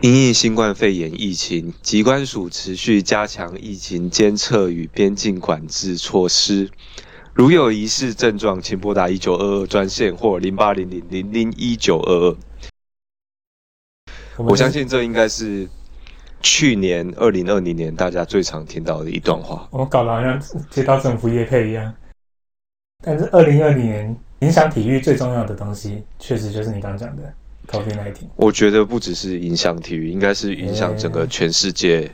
因应新冠肺炎疫情，疾管署持续加强疫情监测与边境管制措施。如有疑似症状，请拨打一九二二专线或零八零零零零一九二二。我相信这应该是去年二零二零年大家最常听到的一段话。我搞得好像接到政府业配一样。但是二零二零年影响体育最重要的东西，确实就是你刚讲的。COVID nineteen，我觉得不只是影响体育，应该是影响整个全世界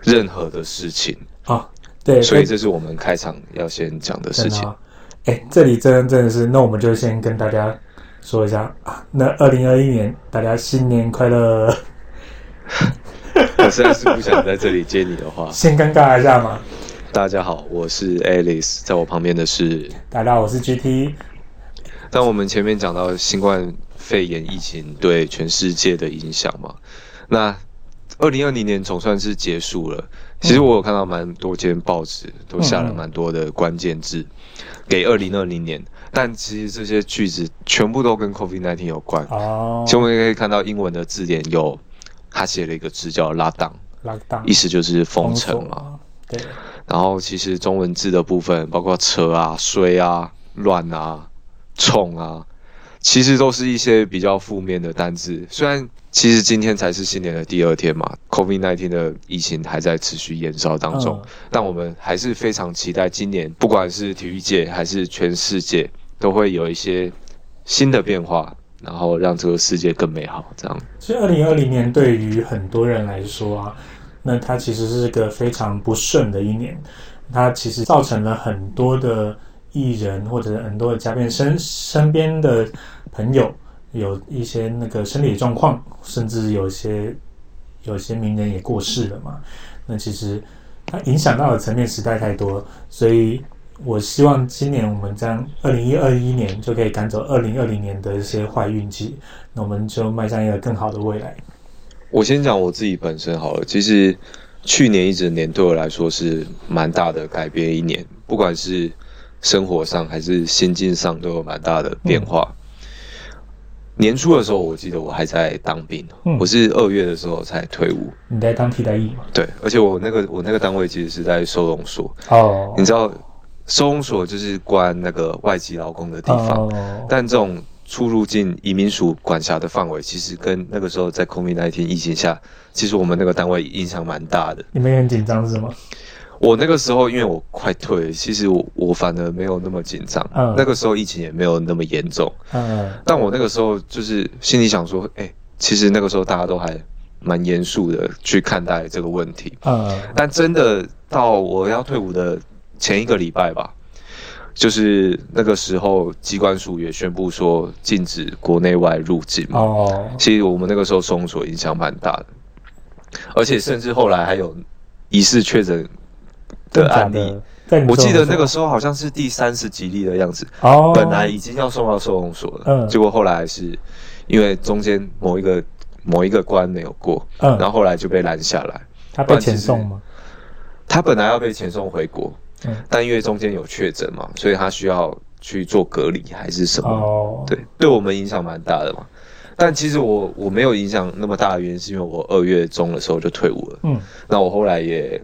任何的事情。啊，对，所以这是我们开场要先讲的事情。哎，这里真真的是，那我们就先跟大家说一下啊，那二零二一年大家新年快乐。我实在是不想在这里接你的话，先尴尬一下嘛。大家好，我是 Alice，在我旁边的是大家好，我是 GT。当我们前面讲到新冠。肺炎疫情对全世界的影响嘛？那二零二零年总算是结束了。其实我有看到蛮多间报纸都下了蛮多的关键字给二零二零年，但其实这些句子全部都跟 COVID nineteen 有关。哦，其实我们可以看到英文的字典有，他写了一个字叫拉档，拉档意思就是封城嘛。对。然后其实中文字的部分，包括扯啊、衰啊、乱啊、冲啊。其实都是一些比较负面的单字。虽然其实今天才是新年的第二天嘛，COVID-19 的疫情还在持续延烧当中，但我们还是非常期待今年，不管是体育界还是全世界，都会有一些新的变化，然后让这个世界更美好。这样，其实二零二零年对于很多人来说啊，那它其实是个非常不顺的一年，它其实造成了很多的。艺人或者很多的嘉宾身身边的朋友有一些那个身体状况，甚至有些有些名人也过世了嘛。那其实它影响到的层面实在太多，所以我希望今年我们将二零一二一年就可以赶走二零二零年的一些坏运气，那我们就迈向一个更好的未来。我先讲我自己本身好了，其实去年一整年对我来说是蛮大的改变一年，不管是。生活上还是心境上都有蛮大的变化。年初的时候，我记得我还在当兵，我是二月的时候才退伍。你在当替代役吗？对，而且我那个我那个单位其实是在收容所。哦，你知道收容所就是关那个外籍劳工的地方，但这种出入境移民署管辖的范围，其实跟那个时候在 COVID 那一天疫情下，其实我们那个单位影响蛮大的。你们也很紧张是吗？我那个时候，因为我快退，其实我我反而没有那么紧张。嗯，那个时候疫情也没有那么严重。嗯，但我那个时候就是心里想说，哎，其实那个时候大家都还蛮严肃的去看待这个问题。嗯，但真的到我要退伍的前一个礼拜吧，就是那个时候机关署也宣布说禁止国内外入境嘛。哦，其实我们那个时候封锁影响蛮大的，而且甚至后来还有疑似确诊。的案例，我记得那个时候好像是第三十几例的样子。哦，本来已经要送到收容所了，嗯，结果后来是因为中间某一个某一个关没有过，嗯，然后后来就被拦下来。他被遣送吗？他本来要被遣送回国，嗯，但因为中间有确诊嘛，所以他需要去做隔离还是什么？哦，对，对我们影响蛮大的嘛。但其实我我没有影响那么大的原因，是因为我二月中的时候就退伍了，嗯，那我后来也。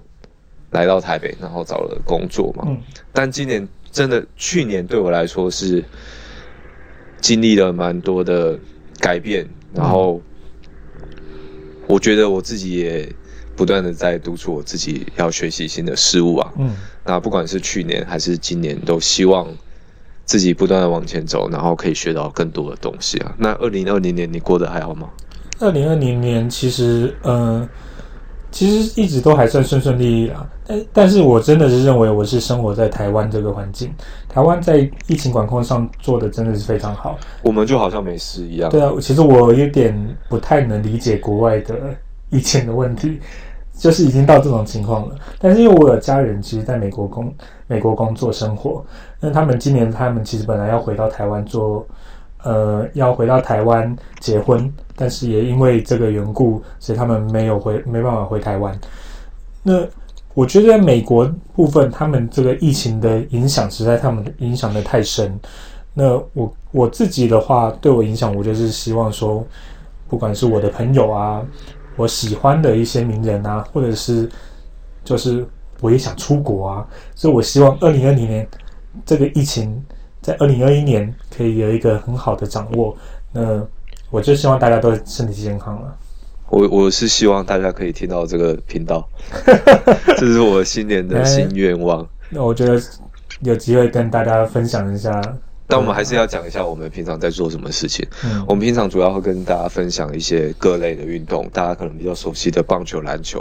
来到台北，然后找了工作嘛。嗯。但今年真的，去年对我来说是经历了蛮多的改变，然后我觉得我自己也不断的在督促我自己要学习新的事物啊。嗯。那不管是去年还是今年，都希望自己不断的往前走，然后可以学到更多的东西啊。那二零二零年你过得还好吗？二零二零年其实，嗯。其实一直都还算顺顺利利啦，但但是我真的是认为我是生活在台湾这个环境，台湾在疫情管控上做的真的是非常好，我们就好像没事一样。对啊，其实我有点不太能理解国外的疫情的问题，就是已经到这种情况了。但是因为我有家人，其实在美国工美国工作生活，那他们今年他们其实本来要回到台湾做。呃，要回到台湾结婚，但是也因为这个缘故，所以他们没有回，没办法回台湾。那我觉得美国部分，他们这个疫情的影响实在他们影响的太深。那我我自己的话，对我影响，我就是希望说，不管是我的朋友啊，我喜欢的一些名人啊，或者是就是我也想出国啊，所以我希望二零二零年这个疫情在二零二一年可以有一个很好的掌握。那我就希望大家都身体健康了。我我是希望大家可以听到这个频道，这是我新年的新愿望。那我觉得有机会跟大家分享一下。但我们还是要讲一下我们平常在做什么事情。我们平常主要会跟大家分享一些各类的运动，大家可能比较熟悉的棒球、篮球，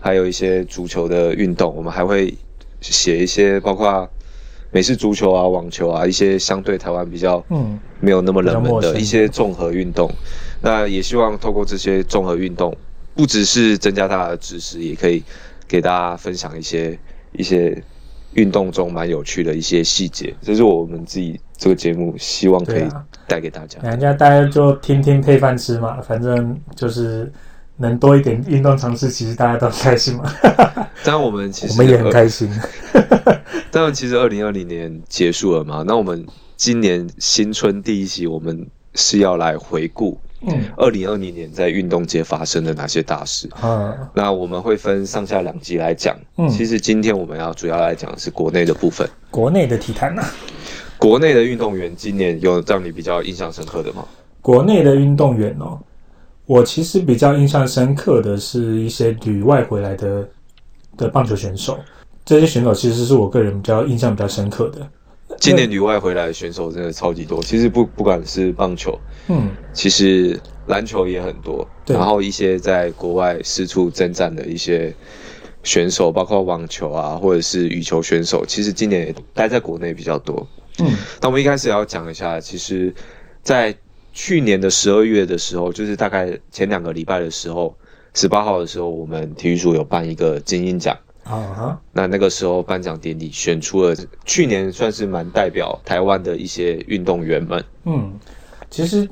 还有一些足球的运动。我们还会写一些包括美式足球啊、网球啊一些相对台湾比较嗯没有那么冷门的一些综合运动。那也希望透过这些综合运动，不只是增加大家的知识，也可以给大家分享一些一些运动中蛮有趣的一些细节。这是我们自己。这个节目希望可以带给大家，人家大家就听听配饭吃嘛，反正就是能多一点运动尝试，其实大家都开心嘛。当然我们其实我们也很开心。当然，其实二零二零年结束了嘛，那我们今年新春第一期，我们是要来回顾，嗯，二零二零年在运动界发生的哪些大事啊？那我们会分上下两集来讲。嗯，其实今天我们要主要来讲的是国内的部分，国内的体坛呐。国内的运动员今年有让你比较印象深刻的吗？国内的运动员哦，我其实比较印象深刻的是一些旅外回来的的棒球选手，这些选手其实是我个人比较印象比较深刻的。今年旅外回来的选手真的超级多，其实不不管是棒球，嗯，其实篮球也很多，然后一些在国外四处征战的一些选手，包括网球啊，或者是羽球选手，其实今年也待在国内比较多。嗯，那我们一开始要讲一下，其实，在去年的十二月的时候，就是大概前两个礼拜的时候，十八号的时候，我们体育组有办一个精英奖啊。那那个时候颁奖典礼选出了去年算是蛮代表台湾的一些运动员们。嗯，其实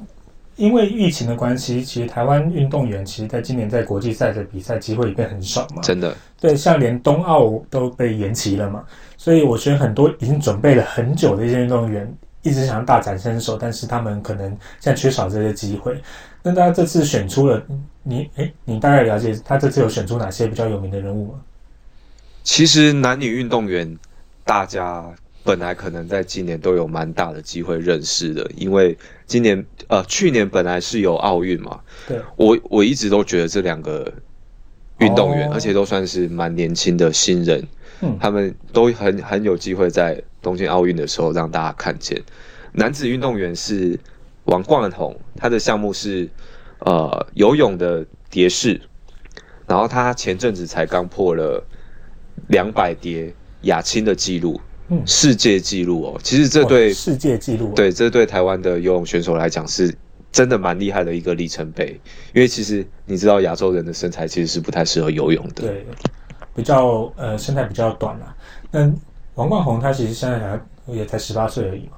因为疫情的关系，其实台湾运动员其实在今年在国际赛的比赛机会变很少嘛。真的，对，像连冬奥都被延期了嘛。所以我觉得很多已经准备了很久的一些运动员，一直想要大展身手，但是他们可能现在缺少这些机会。那大家这次选出了你，哎，你大概了解他这次有选出哪些比较有名的人物吗？其实男女运动员，大家本来可能在今年都有蛮大的机会认识的，因为今年呃去年本来是有奥运嘛。对。我我一直都觉得这两个运动员，而且都算是蛮年轻的新人。嗯他们都很很有机会在东京奥运的时候让大家看见。男子运动员是王冠宏，他的项目是呃游泳的蝶式，然后他前阵子才刚破了两百蝶亚青的记录，嗯，世界纪录哦。其实这对世界纪录，对这对台湾的游泳选手来讲是真的蛮厉害的一个里程碑。因为其实你知道亚洲人的身材其实是不太适合游泳的。对。比较呃身材比较短啦。那王冠宏他其实现在还也才十八岁而已嘛。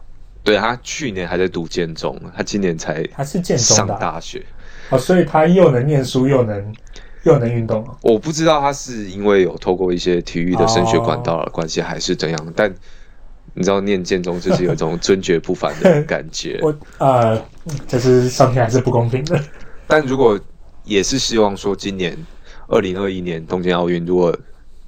对他去年还在读建中，他今年才他是建中上大学哦，所以他又能念书又能又能运动我不知道他是因为有透过一些体育的升学管道的关系还是怎样，但你知道念建中就是有一种尊爵不凡的感觉。我呃，就是上天还是不公平的。但如果也是希望说今年二零二一年东京奥运如果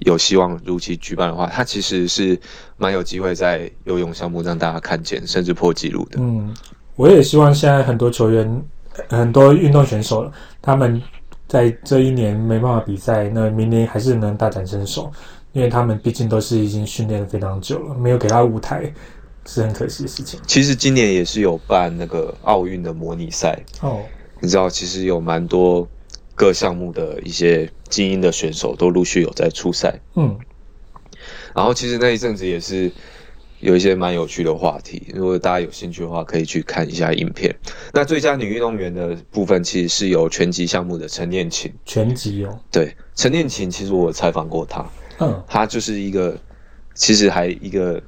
有希望如期举办的话，他其实是蛮有机会在游泳项目让大家看见，甚至破纪录的。嗯，我也希望现在很多球员、很多运动选手，他们在这一年没办法比赛，那明年还是能大展身手，因为他们毕竟都是已经训练了非常久了，没有给他舞台是很可惜的事情。其实今年也是有办那个奥运的模拟赛哦，你知道，其实有蛮多。各项目的一些精英的选手都陆续有在出赛，嗯，然后其实那一阵子也是有一些蛮有趣的话题，如果大家有兴趣的话，可以去看一下影片。那最佳女运动员的部分，其实是由拳击项目的陈念琴，拳击哦，对，陈念琴其实我采访过她，嗯，她就是一个其实还一个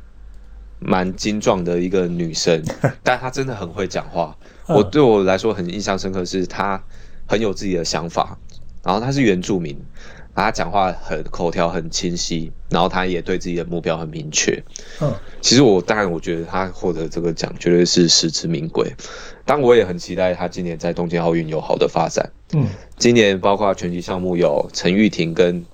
蛮精壮的一个女生，但她真的很会讲话，我对我来说很印象深刻是她。很有自己的想法，然后他是原住民，他讲话很口条很清晰，然后他也对自己的目标很明确。嗯，其实我当然我觉得他获得这个奖绝对是实至名归，但我也很期待他今年在东京奥运有好的发展。嗯，今年包括拳击项目有陈玉婷跟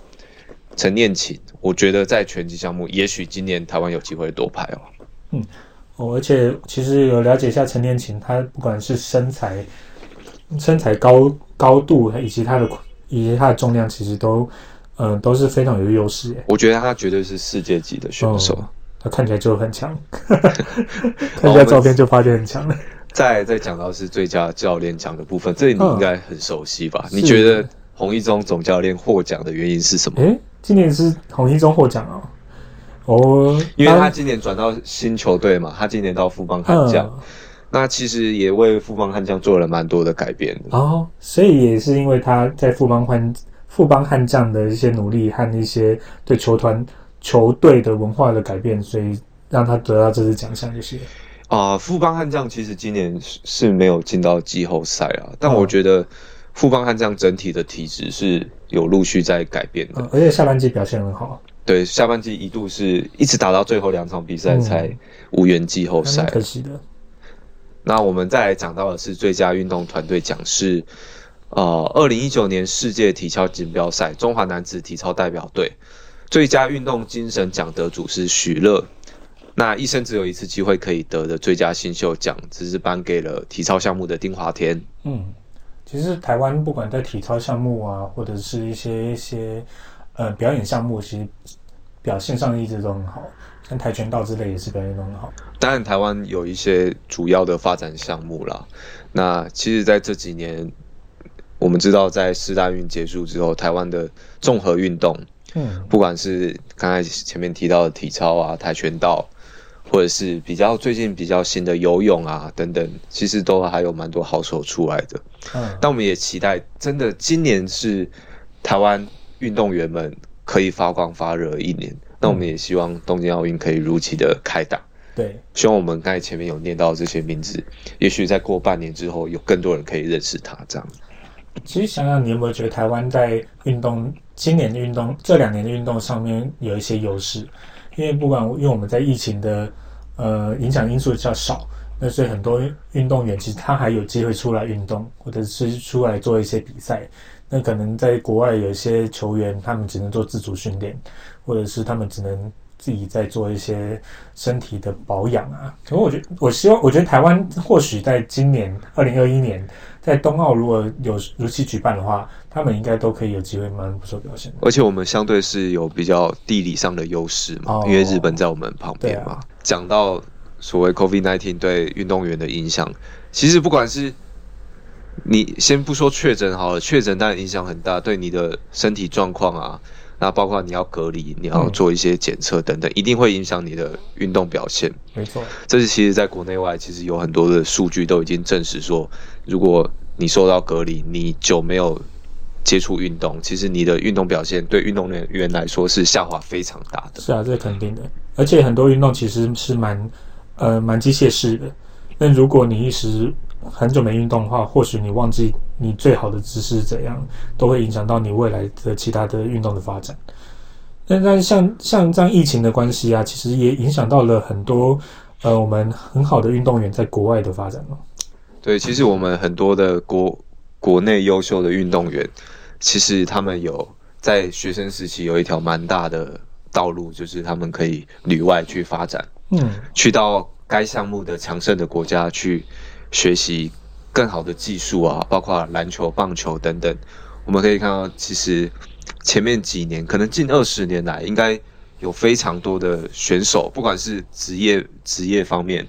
陈念琴，我觉得在拳击项目，也许今年台湾有机会夺牌哦。嗯，哦，而且其实有了解一下陈念琴，她不管是身材、身材高高度以及他的。以及他的重量其实都，嗯，都是非常有优势。我觉得他绝对是世界级的选手，他看起来就很强，看一下照片就发现很强了。再再讲到是最佳教练奖的部分，这里你应该很熟悉吧？你觉得洪一中总教练获奖的原因是什么？哎，今年是洪一中获奖哦。哦，因为他今年转到新球队嘛，他今年到富邦悍将。那其实也为富邦悍将做了蛮多的改变哦，所以也是因为他在富邦悍富邦悍将的一些努力和一些对球团球队的文化的改变，所以让他得到这次奖项就是。啊，富邦悍将其实今年是没有进到季后赛啊，但我觉得富邦悍将整体的体质是有陆续在改变的，而且下半季表现很好。对，下半季一度是一直打到最后两场比赛才无缘季后赛，可惜的。那我们再来讲到的是最佳运动团队奖，是呃，二零一九年世界体操锦标赛中华男子体操代表队最佳运动精神奖得主是许乐。那一生只有一次机会可以得的最佳新秀奖，只是颁给了体操项目的丁华天。嗯，其实台湾不管在体操项目啊，或者是一些一些呃表演项目，其实表现上一直都很好。像跆拳道之类也是表现很好。当然，台湾有一些主要的发展项目啦。那其实，在这几年，我们知道，在四大运结束之后，台湾的综合运动，嗯，不管是刚才前面提到的体操啊、跆拳道，或者是比较最近比较新的游泳啊等等，其实都还有蛮多好手出来的。嗯，但我们也期待，真的今年是台湾运动员们可以发光发热一年。那我们也希望东京奥运可以如期的开打。对，希望我们刚才前面有念到这些名字，也许在过半年之后，有更多人可以认识他。这样。其实想想，你有没有觉得台湾在运动今年的运动这两年的运动上面有一些优势？因为不管因为我们在疫情的呃影响因素比较少，那所以很多运动员其实他还有机会出来运动，或者是出来做一些比赛。那可能在国外有一些球员，他们只能做自主训练。或者是他们只能自己在做一些身体的保养啊。可我觉得，我希望，我觉得台湾或许在今年二零二一年，在冬奥如果有如期举办的话，他们应该都可以有机会蛮不错表现。而且我们相对是有比较地理上的优势嘛，因为日本在我们旁边嘛。讲到所谓 COVID-19 对运动员的影响，其实不管是你先不说确诊好了，确诊当然影响很大，对你的身体状况啊。那包括你要隔离，你要做一些检测等等，一定会影响你的运动表现。没错，这是其实在国内外其实有很多的数据都已经证实说，如果你受到隔离，你久没有接触运动，其实你的运动表现对运动员来说是下滑非常大的。是啊，这是肯定的。而且很多运动其实是蛮呃蛮机械式的，那如果你一时很久没运动的话，或许你忘记你最好的姿势怎样，都会影响到你未来的其他的运动的发展。那但像像这样疫情的关系啊，其实也影响到了很多呃我们很好的运动员在国外的发展了。对，其实我们很多的国国内优秀的运动员，其实他们有在学生时期有一条蛮大的道路，就是他们可以旅外去发展，嗯，去到该项目的强盛的国家去。学习更好的技术啊，包括篮球、棒球等等，我们可以看到，其实前面几年，可能近二十年来，应该有非常多的选手，不管是职业职业方面，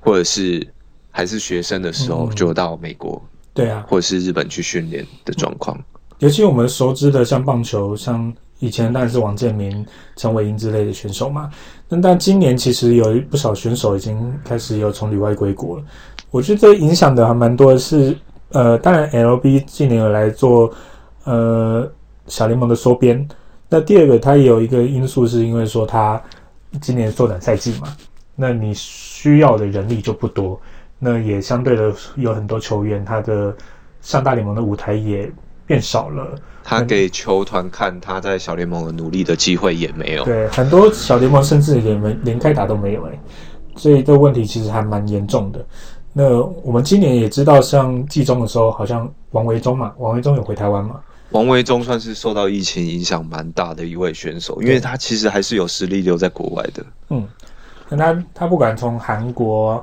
或者是还是学生的时候，就到美国，对啊，或者是日本去训练的状况。尤其我们熟知的，像棒球，像以前当然是王建民、陈伟英之类的选手嘛。那但今年其实有不少选手已经开始有从旅外归国了。我觉得这影响的还蛮多的，是呃，当然 L B 近年来做呃小联盟的收编。那第二个，它也有一个因素，是因为说它今年缩短赛季嘛，那你需要的人力就不多，那也相对的有很多球员，他的上大联盟的舞台也。变少了。他给球团看他在小联盟的努力的机会也没有。对，很多小联盟甚至连没连开打都没有哎，所以这个问题其实还蛮严重的。那我们今年也知道，像季中的时候，好像王维忠嘛，王维忠有回台湾嘛？王维忠算是受到疫情影响蛮大的一位选手，因为他其实还是有实力留在国外的。嗯，那他他不管从韩国，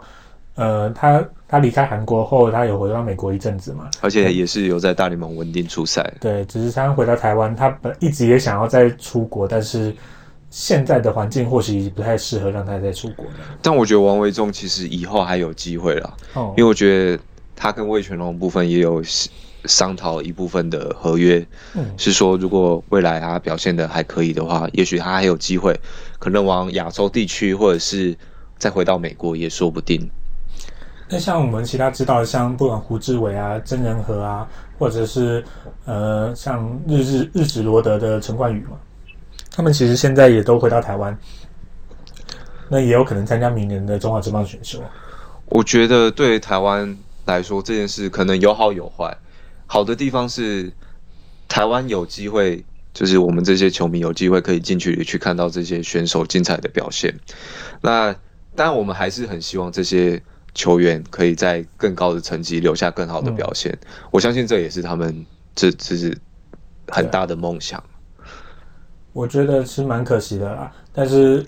呃，他他离开韩国后，他有回到美国一阵子嘛？而且也是有在大联盟稳定出赛。对，只是他回到台湾，他本一直也想要再出国，但是。现在的环境或许不太适合让他再出国了，但我觉得王维忠其实以后还有机会了，哦，因为我觉得他跟魏全龙部分也有商讨一部分的合约，嗯，是说如果未来他表现的还可以的话，也许他还有机会，可能往亚洲地区或者是再回到美国也说不定。那像我们其他知道，像不管胡志伟啊、曾仁和啊，或者是呃像日日日职罗德的陈冠宇嘛。他们其实现在也都回到台湾，那也有可能参加明年的中华职棒选秀。我觉得对台湾来说这件事可能有好有坏。好的地方是台湾有机会，就是我们这些球迷有机会可以近距离去看到这些选手精彩的表现。那当然，我们还是很希望这些球员可以在更高的层级留下更好的表现。我相信这也是他们这这是很大的梦想。我觉得是蛮可惜的啦，但是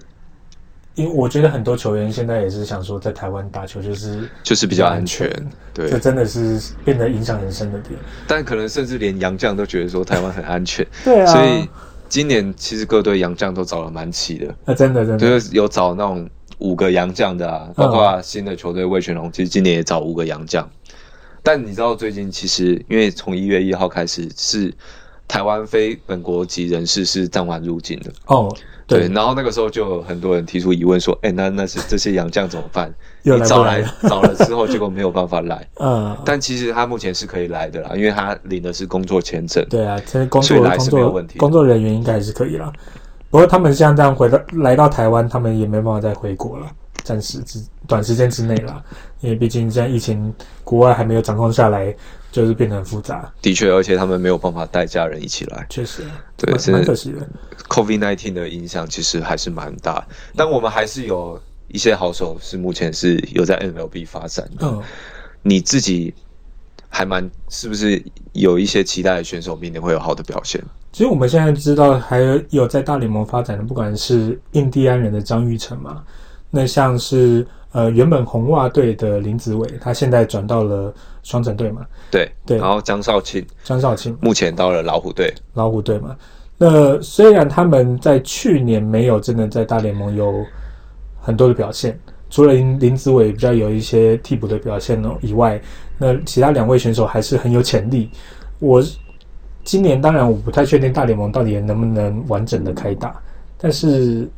因为我觉得很多球员现在也是想说在台湾打球就是就是比较安全，对，这真的是变得影响很深的点。但可能甚至连洋将都觉得说台湾很安全，对啊。所以今年其实各队洋将都找了蛮齐的，啊，真的真的，就是有找那种五个洋将的啊，包括新的球队魏全龙，其实今年也找五个洋将。但你知道最近其实因为从一月一号开始是。台湾非本国籍人士是暂缓入境的哦，对，然后那个时候就有很多人提出疑问说，哎，那那是这些洋将怎么办？你找来 找了之后，结果没有办法来。嗯，但其实他目前是可以来的啦，因为他领的是工作签证。对啊，其实工作来是没有问题，工作人员应该还是可以啦。不过他们像这样回到来到台湾，他们也没办法再回国了，暂时之短时间之内啦，因为毕竟现在疫情国外还没有掌控下来。就是变得很复杂，的确，而且他们没有办法带家人一起来，确实，对，蛮可惜的。COVID nineteen 的影响其实还是蛮大，但我们还是有一些好手是目前是有在 MLB 发展的。嗯，你自己还蛮是不是有一些期待的选手明年会有好的表现？其实我们现在知道还有在大联盟发展的，不管是印第安人的张玉成嘛，那像是。呃，原本红袜队的林子伟，他现在转到了双城队嘛？对对。然后张少庆，张少庆目前到了老虎队。老虎队嘛，那虽然他们在去年没有真的在大联盟有很多的表现，除了林林子伟比较有一些替补的表现呢以外，那其他两位选手还是很有潜力。我今年当然我不太确定大联盟到底能不能完整的开打，但是。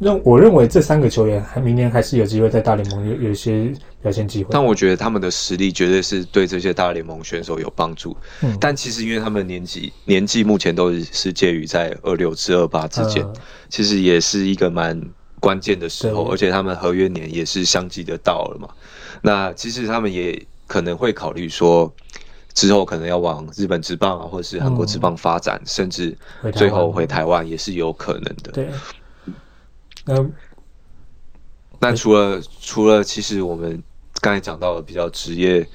认我认为这三个球员还明年还是有机会在大联盟有有一些表现机会。但我觉得他们的实力绝对是对这些大联盟选手有帮助。嗯，但其实因为他们年纪年纪目前都是介于在二六至二八之间，其实也是一个蛮关键的时候，而且他们合约年也是相继的到了嘛。那其实他们也可能会考虑说，之后可能要往日本职棒啊，或者是韩国职棒发展，甚至最后回台湾也是有可能的。对。那那除了除了，其实我们刚才讲到的比较职业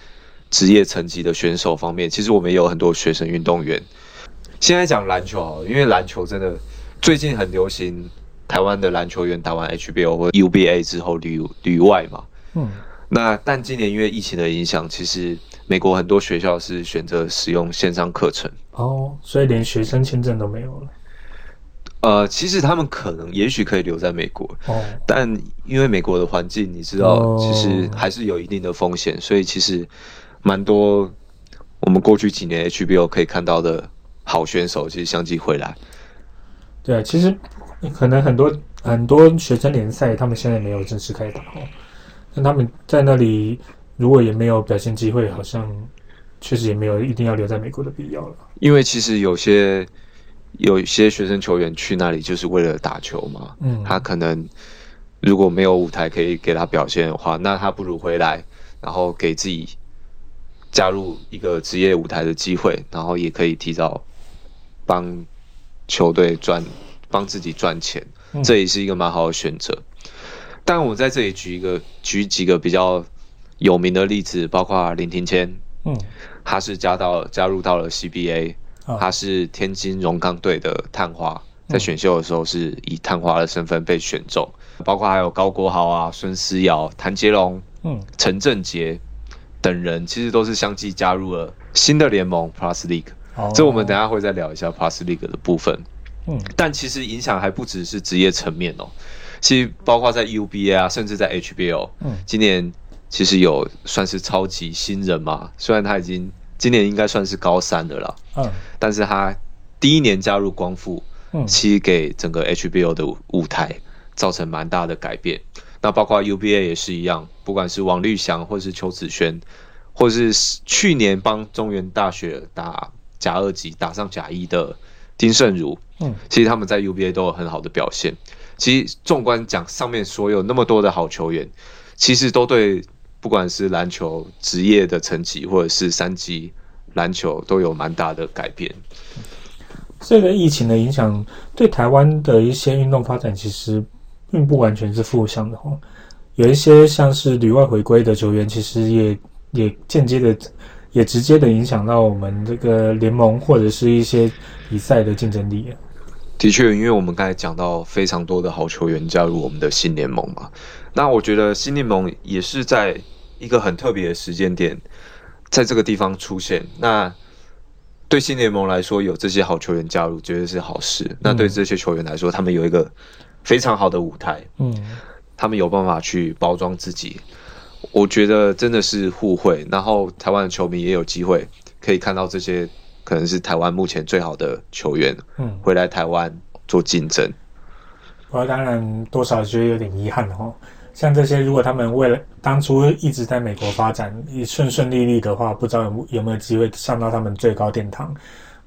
职业层级的选手方面，其实我们也有很多学生运动员。现在讲篮球啊，因为篮球真的最近很流行，台湾的篮球员打完 HBO 或 UBA 之后旅旅外嘛。嗯。那但今年因为疫情的影响，其实美国很多学校是选择使用线上课程。哦，所以连学生签证都没有了。呃，其实他们可能也许可以留在美国，但因为美国的环境，你知道，其实还是有一定的风险，所以其实蛮多我们过去几年 HBO 可以看到的好选手，其实相继回来。对，其实可能很多很多学生联赛，他们现在没有正式开打哦，那他们在那里如果也没有表现机会，好像确实也没有一定要留在美国的必要了。因为其实有些。有一些学生球员去那里就是为了打球嘛，嗯，他可能如果没有舞台可以给他表现的话，那他不如回来，然后给自己加入一个职业舞台的机会，然后也可以提早帮球队赚，帮自己赚钱，这也是一个蛮好的选择。但我在这里举一个举几个比较有名的例子，包括林庭谦，嗯，他是加到加入到了 CBA，他是天津荣钢队的探花，在选秀的时候是以探花的身份被选中，包括还有高国豪啊、孙思尧、谭杰龙、嗯、陈振杰。等人其实都是相继加入了新的联盟 Plus League，这我们等下会再聊一下 Plus League 的部分。嗯，但其实影响还不只是职业层面哦，其实包括在 UBA 啊，甚至在 HBL，嗯，今年其实有算是超级新人嘛，虽然他已经今年应该算是高三的了，嗯，但是他第一年加入光复，嗯，其实给整个 HBO 的舞台造成蛮大的改变。那包括 UBA 也是一样，不管是王绿翔，或是邱子轩，或是去年帮中原大学打甲二级打上甲一的丁胜儒，嗯，其实他们在 UBA 都有很好的表现。其实纵观讲上面所有那么多的好球员，其实都对不管是篮球职业的层级，或者是三级篮球都有蛮大的改变。这个疫情的影响对台湾的一些运动发展，其实。并不完全是负向的哦，有一些像是旅外回归的球员，其实也也间接的、也直接的影响到我们这个联盟或者是一些比赛的竞争力。的确，因为我们刚才讲到非常多的好球员加入我们的新联盟嘛，那我觉得新联盟也是在一个很特别的时间点，在这个地方出现。那对新联盟来说，有这些好球员加入，绝对是好事。那对这些球员来说，他们有一个。非常好的舞台，嗯，他们有办法去包装自己，我觉得真的是互惠。然后台湾的球迷也有机会可以看到这些可能是台湾目前最好的球员，嗯，回来台湾做竞争。我当然多少觉得有点遗憾哦。像这些如果他们为了当初一直在美国发展，顺顺利利的话，不知道有有没有机会上到他们最高殿堂。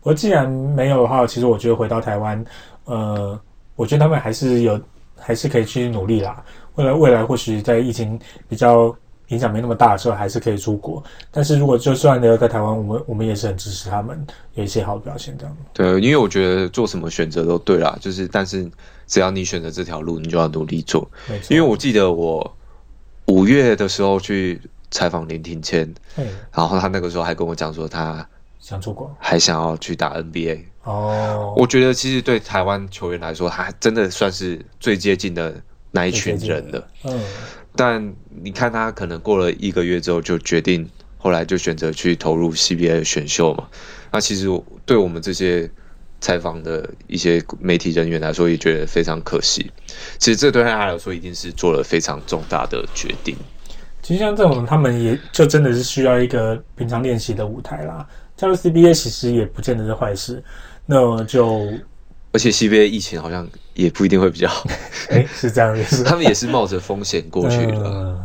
我既然没有的话，其实我觉得回到台湾，呃。我觉得他们还是有，还是可以去努力啦。未来未来或许在疫情比较影响没那么大的时候，还是可以出国。但是如果就算留在台湾，我们我们也是很支持他们有一些好的表现这样。对，因为我觉得做什么选择都对啦，就是但是只要你选择这条路，你就要努力做。因为我记得我五月的时候去采访林庭谦，然后他那个时候还跟我讲说他想出国，还想要去打 NBA。哦，我觉得其实对台湾球员来说，他真的算是最接近的那一群人了。嗯，但你看他可能过了一个月之后，就决定后来就选择去投入 CBA 选秀嘛。那其实对我们这些采访的一些媒体人员来说，也觉得非常可惜。其实这对他来说，一定是做了非常重大的决定。其实像这种，他们也就真的是需要一个平常练习的舞台啦。加入 CBA 其实也不见得是坏事。那就，而且 CBA 疫情好像也不一定会比较好。哎，是这样也是，他们也是冒着风险过去的。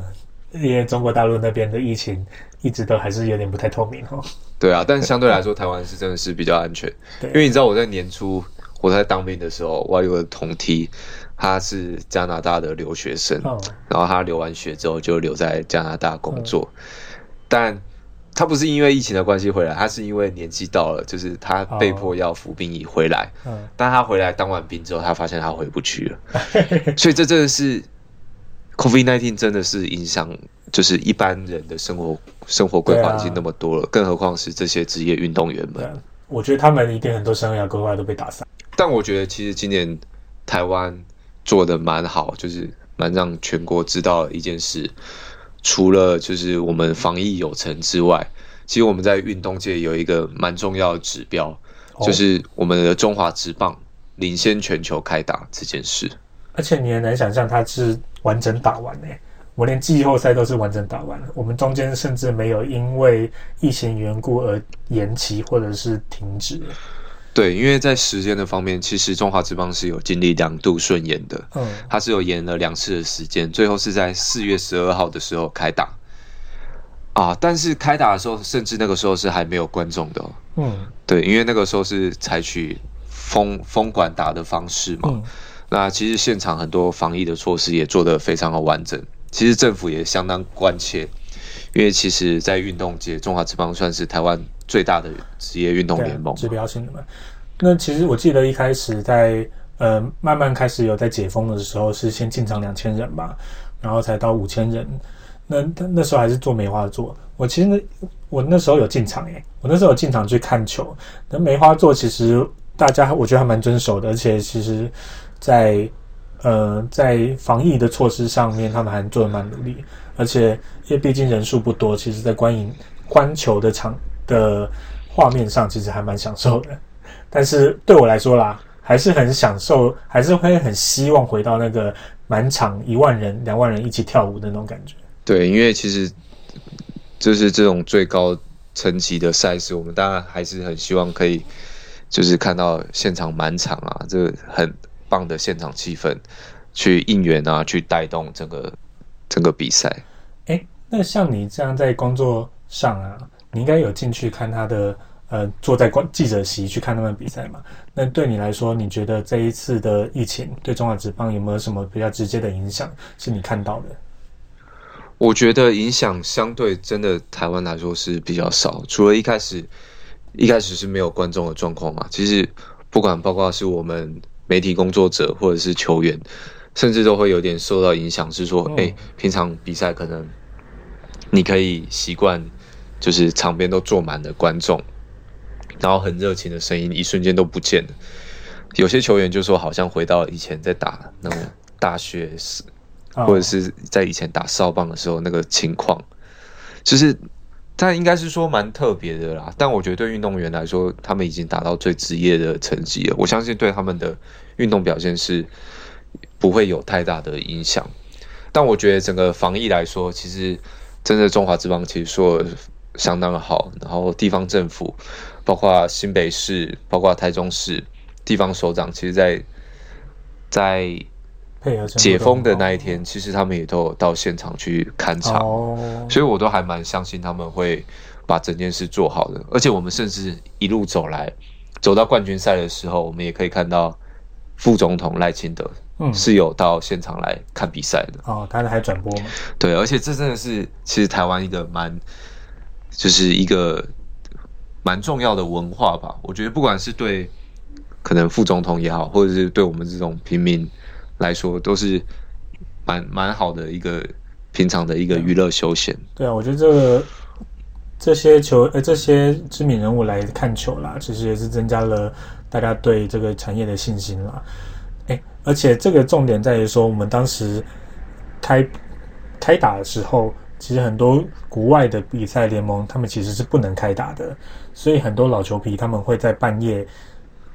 因为中国大陆那边的疫情一直都还是有点不太透明哦。对啊，但相对来说，台湾是真的是比较安全。因为你知道我在年初我在当兵的时候，我有个同梯，他是加拿大的留学生，然后他留完学之后就留在加拿大工作，但。他不是因为疫情的关系回来，他是因为年纪到了，就是他被迫要服兵役回来。嗯，但他回来当完兵之后，他发现他回不去了，所以这真的是 COVID nineteen 真的是影响，就是一般人的生活生活规划已经那么多了，更何况是这些职业运动员们。我觉得他们一定很多生涯规划都被打散。但我觉得其实今年台湾做的蛮好，就是蛮让全国知道一件事。除了就是我们防疫有成之外，其实我们在运动界有一个蛮重要的指标，就是我们的中华职棒领先全球开打这件事。而且你也难想象它是完整打完诶，我连季后赛都是完整打完了，我们中间甚至没有因为疫情缘故而延期或者是停止。对，因为在时间的方面，其实中华之邦是有经历两度顺延的，嗯，它是有延了两次的时间，最后是在四月十二号的时候开打，啊，但是开打的时候，甚至那个时候是还没有观众的，嗯，对，因为那个时候是采取封封管打的方式嘛，那其实现场很多防疫的措施也做得非常的完整，其实政府也相当关切，因为其实，在运动界，中华之邦算是台湾最大的职业运动联盟，指标性的嘛。那其实我记得一开始在呃慢慢开始有在解封的时候，是先进场两千人吧，然后才到五千人。那那时候还是做梅花座，我其实那我那时候有进场诶，我那时候有进场去看球。那梅花座其实大家我觉得还蛮遵守的，而且其实，在呃在防疫的措施上面，他们还做的蛮努力。而且因为毕竟人数不多，其实在观影观球的场的画面上，其实还蛮享受的。但是对我来说啦，还是很享受，还是会很希望回到那个满场一万人、两万人一起跳舞的那种感觉。对，因为其实就是这种最高层级的赛事，我们当然还是很希望可以，就是看到现场满场啊，这个很棒的现场气氛，去应援啊，去带动整个整个比赛。哎，那像你这样在工作上啊，你应该有进去看他的，呃，坐在观记者席去看他们比赛嘛？那对你来说，你觉得这一次的疫情对中华职棒有没有什么比较直接的影响？是你看到的？我觉得影响相对真的台湾来说是比较少，除了一开始一开始是没有观众的状况嘛。其实不管包括是我们媒体工作者或者是球员，甚至都会有点受到影响，是说，哎，平常比赛可能你可以习惯，就是场边都坐满了观众，然后很热情的声音一瞬间都不见了。有些球员就说，好像回到以前在打那种大学时。或者是在以前打少棒的时候那个情况，就是，他应该是说蛮特别的啦。但我觉得对运动员来说，他们已经达到最职业的成绩了。我相信对他们的运动表现是不会有太大的影响。但我觉得整个防疫来说，其实真的中华之邦其实说相当的好。然后地方政府，包括新北市，包括台中市地方首长，其实在在。解封的那一天，其实他们也都有到现场去看场，所以我都还蛮相信他们会把整件事做好的。而且我们甚至一路走来，走到冠军赛的时候，我们也可以看到副总统赖清德是有到现场来看比赛的。哦，他还转播吗？对，而且这真的是其实台湾一个蛮，就是一个蛮重要的文化吧。我觉得不管是对可能副总统也好，或者是对我们这种平民。来说都是蛮蛮好的一个平常的一个娱乐休闲。对啊，我觉得这个这些球呃这些知名人物来看球啦，其实也是增加了大家对这个产业的信心啦。哎，而且这个重点在于说，我们当时开开打的时候，其实很多国外的比赛联盟他们其实是不能开打的，所以很多老球皮他们会在半夜。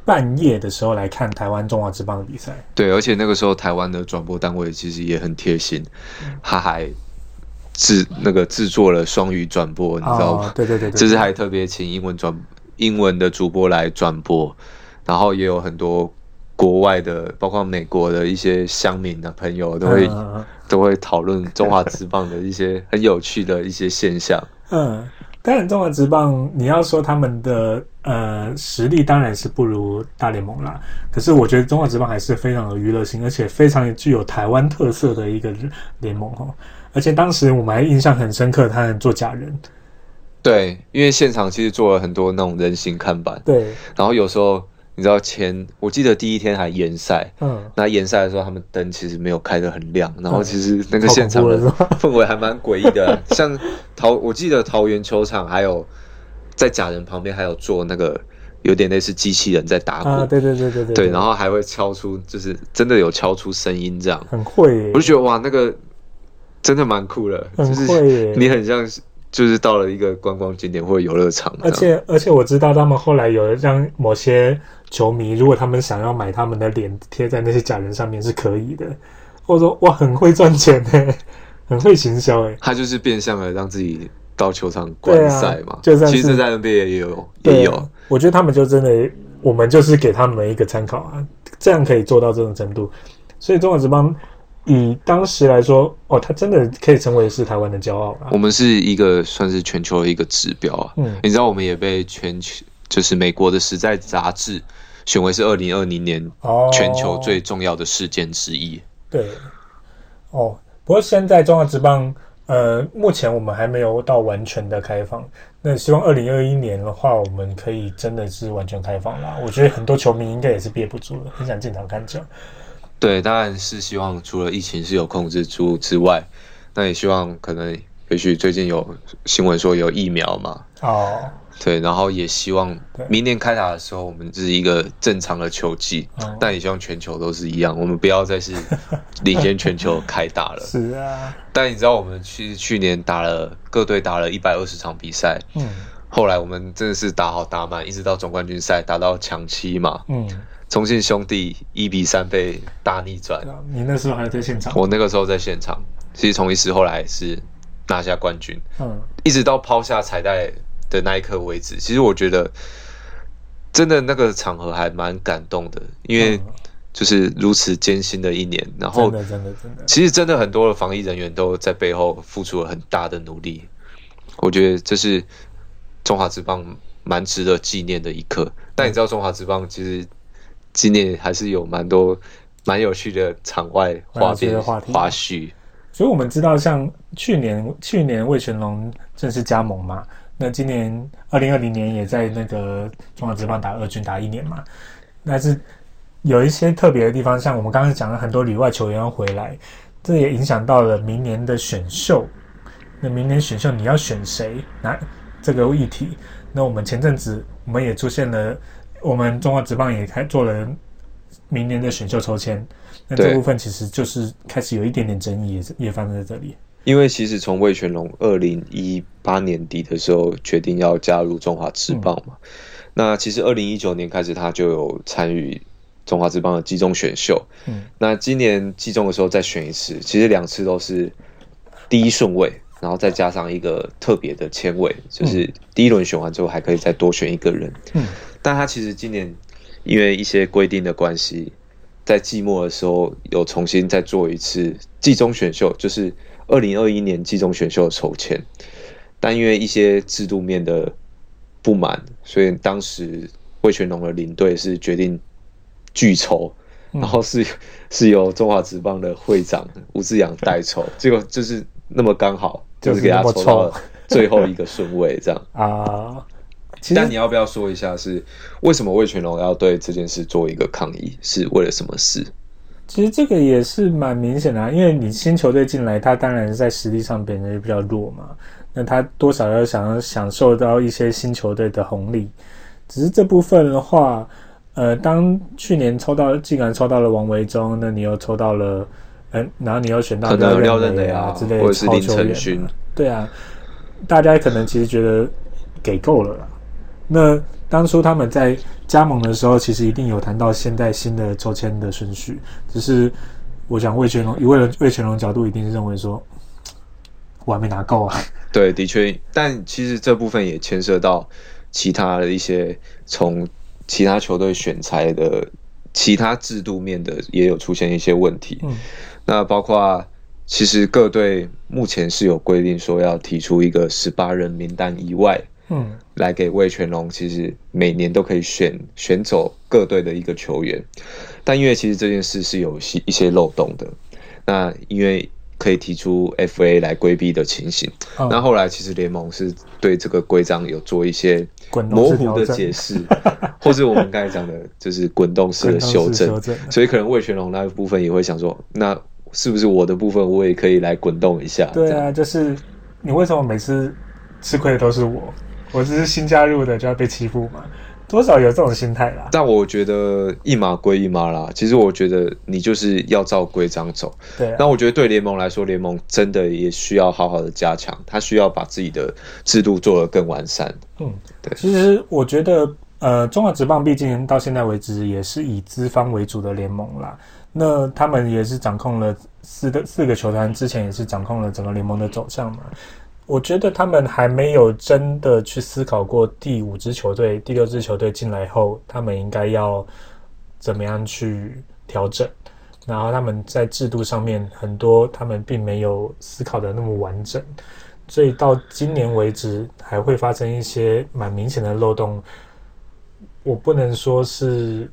半夜的时候来看台湾中华职棒的比赛，对，而且那个时候台湾的转播单位其实也很贴心，他还制那个制作了双语转播，你知道吗？对对对，就是还特别请英文转英文的主播来转播，然后也有很多国外的，包括美国的一些乡民的朋友都会都会讨论中华职棒的一些很有趣的一些现象。嗯。当然，中华职棒你要说他们的呃实力当然是不如大联盟啦。可是我觉得中华职棒还是非常有娱乐性，而且非常具有台湾特色的一个联盟哦。而且当时我们还印象很深刻，他能做假人。对，因为现场其实做了很多那种人形看板。对，然后有时候。你知道前我记得第一天还延赛，嗯，那延赛的时候他们灯其实没有开的很亮，然后其实那个现场的氛围还蛮诡异的，像桃我记得桃园球场还有在假人旁边还有做那个有点类似机器人在打鼓，对对对对对，对，然后还会敲出就是真的有敲出声音这样，很会，我就觉得哇那个真的蛮酷的，就是你很像是。就是到了一个观光景点或者游乐场，而且而且我知道他们后来有让某些球迷，如果他们想要买他们的脸贴在那些假人上面是可以的。我说哇，很会赚钱呢，很会行销哎。他就是变相的让自己到球场观赛嘛，就其实在那边也有也有。我觉得他们就真的，我们就是给他们一个参考啊，这样可以做到这种程度。所以中国职棒。以当时来说，哦，他真的可以成为是台湾的骄傲我们是一个算是全球的一个指标啊。嗯，你知道我们也被全球就是美国的《时代》杂志选为是二零二零年全球最重要的事件之一。对，哦，不过现在中华职棒，呃，目前我们还没有到完全的开放。那希望二零二一年的话，我们可以真的是完全开放啦。我觉得很多球迷应该也是憋不住了，很想进场看球。对，当然是希望除了疫情是有控制住之外，那也希望可能也许最近有新闻说有疫苗嘛。哦。对，然后也希望明年开打的时候，我们是一个正常的球季。但也希望全球都是一样，我们不要再是 领先全球开打了。是啊。但你知道，我们去去年打了各队打了一百二十场比赛。嗯。后来我们真的是打好打满，一直到总冠军赛打到强七嘛。嗯。重庆兄弟一比三被大逆转。你那时候还在现场？我那个时候在现场。其实从一时后来是拿下冠军。嗯。一直到抛下彩带。的那一刻为止，其实我觉得真的那个场合还蛮感动的，因为就是如此艰辛的一年，然后真的真的真的，其实真的很多的防疫人员都在背后付出了很大的努力，我觉得这是中华之棒蛮值得纪念的一刻。但你知道中华之棒其实今年还是有蛮多蛮有趣的场外花边花絮，所以我们知道像去年去年魏全龙正式加盟嘛。那今年二零二零年也在那个中华职棒打二军打一年嘛，但是有一些特别的地方，像我们刚刚讲了很多里外球员要回来，这也影响到了明年的选秀。那明年选秀你要选谁？那这个议题，那我们前阵子我们也出现了，我们中华职棒也开做了明年的选秀抽签，那这部分其实就是开始有一点点争议，也也发生在这里。因为其实从魏全龙二零一八年底的时候决定要加入中华职棒嘛，那其实二零一九年开始他就有参与中华职棒的季中选秀，嗯，那今年季中的时候再选一次，其实两次都是第一顺位，然后再加上一个特别的签位，就是第一轮选完之后还可以再多选一个人，嗯，但他其实今年因为一些规定的关系，在季末的时候有重新再做一次季中选秀，就是。二零二一年季中选秀的筹签，但因为一些制度面的不满，所以当时魏全龙的领队是决定拒筹，然后是是由中华职棒的会长吴志阳代筹，结果就是那么刚好，就是给他抽到了最后一个顺位这样 啊。但你要不要说一下，是为什么魏全龙要对这件事做一个抗议？是为了什么事？其实这个也是蛮明显的，因为你新球队进来，他当然是在实力上本身就比较弱嘛。那他多少要想要享受到一些新球队的红利。只是这部分的话，呃，当去年抽到，既然抽到了王维忠，那你又抽到了，嗯，然后你又选到廖任磊啊之类的超球员，对啊，大家可能其实觉得给够了。那当初他们在加盟的时候，其实一定有谈到现在新的抽签的顺序。只是我想魏全龙，以魏了魏全龙角度，一定是认为说，我还没拿够啊。对，的确，但其实这部分也牵涉到其他的一些从其他球队选材的其他制度面的，也有出现一些问题。嗯，那包括其实各队目前是有规定说要提出一个十八人名单以外。嗯，来给魏全龙，其实每年都可以选选走各队的一个球员，但因为其实这件事是有些一些漏洞的，那因为可以提出 FA 来规避的情形，那后来其实联盟是对这个规章有做一些模糊的解释，或是我们刚才讲的就是滚动式的修正，所以可能魏全龙那一部分也会想说，那是不是我的部分我也可以来滚动一下？对啊，就是你为什么每次吃亏的都是我？我只是新加入的，就要被欺负嘛？多少有这种心态啦。但我觉得一码归一码啦。其实我觉得你就是要照规章走。对。那我觉得对联盟来说，联盟真的也需要好好的加强，他需要把自己的制度做得更完善。嗯，对。其实我觉得，呃，中华职棒毕竟到现在为止也是以资方为主的联盟啦。那他们也是掌控了四个四个球团，之前也是掌控了整个联盟的走向嘛。我觉得他们还没有真的去思考过第五支球队、第六支球队进来后，他们应该要怎么样去调整。然后他们在制度上面很多，他们并没有思考的那么完整，所以到今年为止还会发生一些蛮明显的漏洞。我不能说是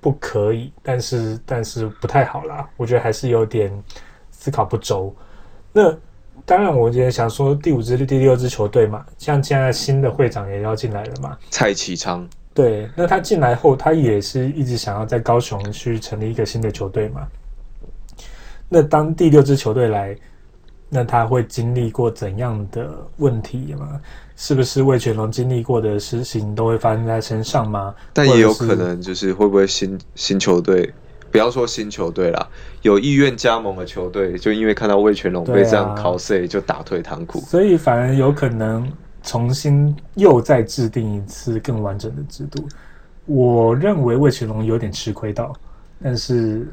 不可以，但是但是不太好啦。我觉得还是有点思考不周。那。当然，我也想说第五支、第六支球队嘛，像现在新的会长也要进来了嘛，蔡启昌。对，那他进来后，他也是一直想要在高雄去成立一个新的球队嘛。那当第六支球队来，那他会经历过怎样的问题吗？是不是魏全龙经历过的事情都会发生在身上吗？但也有可能就是会不会新新球队，不要说新球队啦，有意愿加盟的球队，就因为看到魏全龙被这样 cos，就打退堂鼓，所以反而有可能。重新又再制定一次更完整的制度，我认为魏全龙有点吃亏到，但是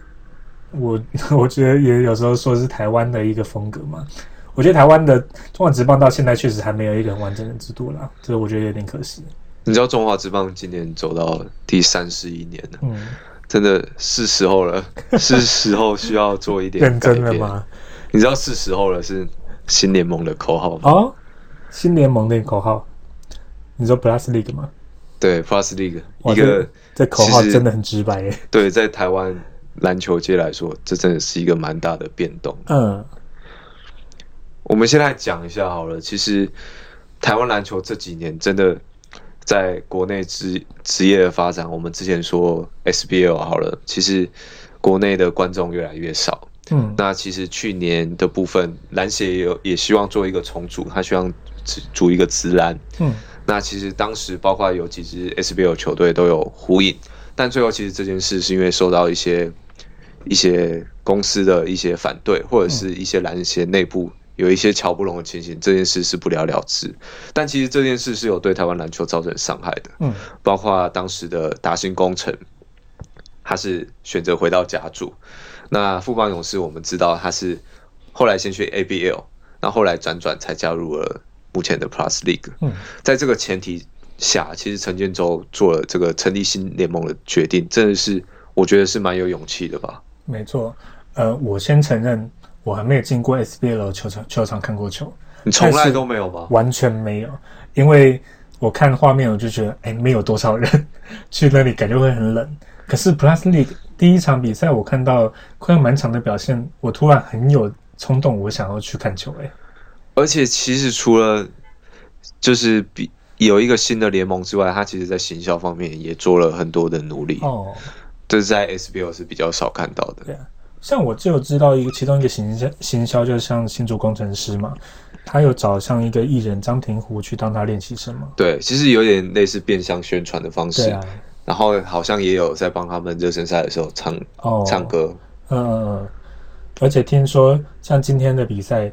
我 我觉得也有时候说是台湾的一个风格嘛。我觉得台湾的中华职棒到现在确实还没有一个很完整的制度了，这我觉得有点可惜。你知道中华职棒今年走到第三十一年了，嗯，真的是时候了，是时候需要做一点认真了吗？你知道是时候了是新联盟的口号吗？新联盟的口号，你说 Plus League 吗？对，Plus League 一个这口号真的很直白耶。对，在台湾篮球界来说，这真的是一个蛮大的变动。嗯，我们现在讲一下好了。其实台湾篮球这几年真的在国内职职业的发展，我们之前说 SBL 好了，其实国内的观众越来越少。嗯，那其实去年的部分，篮协也有也希望做一个重组，他希望。组一个直篮，嗯，那其实当时包括有几支 SBL 球队都有呼应，但最后其实这件事是因为受到一些一些公司的一些反对，或者是一些篮协内部有一些瞧不拢的情形，这件事是不了了之。但其实这件事是有对台湾篮球造成伤害的，嗯，包括当时的达兴工程，他是选择回到家住，那富邦勇士我们知道他是后来先去 ABL，那后来辗转才加入了。目前的 Plus League，嗯，在这个前提下，其实陈建州做了这个成立新联盟的决定，真的是我觉得是蛮有勇气的吧？没错，呃，我先承认我还没有进过 SBL 球场球场看过球，你从来都没有吗？完全没有，因为我看画面我就觉得，哎，没有多少人 去那里，感觉会很冷。可是 Plus League 第一场比赛，我看到快要满场的表现，我突然很有冲动，我想要去看球，哎。而且其实除了就是比有一个新的联盟之外，他其实在行销方面也做了很多的努力哦。这是在 SBL 是比较少看到的。对啊，像我就知道一个其中一个行销行销，就像新竹工程师嘛，他有找像一个艺人张庭湖去当他练习生嘛。对，其实有点类似变相宣传的方式。啊。然后好像也有在帮他们热身赛的时候唱哦唱歌。嗯，而且听说像今天的比赛。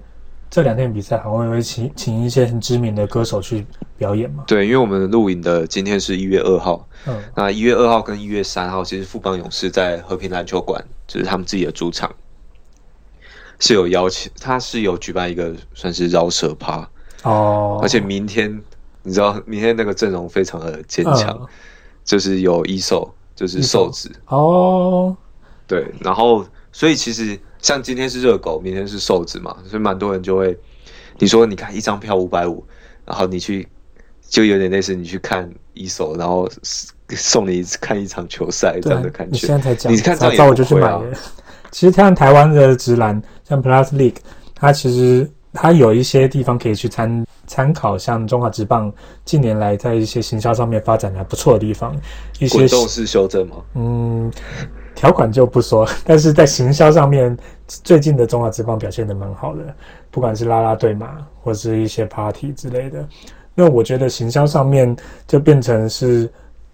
这两天比赛还会会请请一些很知名的歌手去表演吗？对，因为我们录影的今天是一月二号，嗯，那一月二号跟一月三号，其实富邦勇士在和平篮球馆，就是他们自己的主场，是有邀请，他是有举办一个算是饶舌趴。哦，而且明天你知道，明天那个阵容非常的坚强，就是有一手，就是瘦子。哦，对，然后所以其实。像今天是热狗，明天是瘦子嘛，所以蛮多人就会，你说你看一张票五百五，然后你去就有点类似你去看一手，然后送你看一场球赛这样的感觉。你现在才讲，你看这样我就去买了。其实像台湾的直男，像 Plus League，它其实它有一些地方可以去参参考，像中华职棒近年来在一些行销上面发展还不错的地方，一些滚动式修正吗？嗯。条款就不说，但是在行销上面，最近的中华职棒表现的蛮好的，不管是拉拉队嘛，或是一些 party 之类的。那我觉得行销上面就变成是，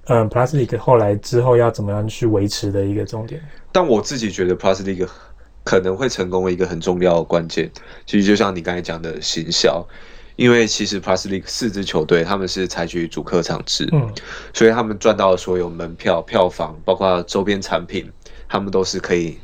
嗯，Plus League 后来之后要怎么样去维持的一个重点。但我自己觉得 Plus League 可能会成功的一个很重要的关键，其实就像你刚才讲的行销，因为其实 Plus League 四支球队他们是采取主客场制，嗯，所以他们赚到的所有门票、票房，包括周边产品。他们都是可以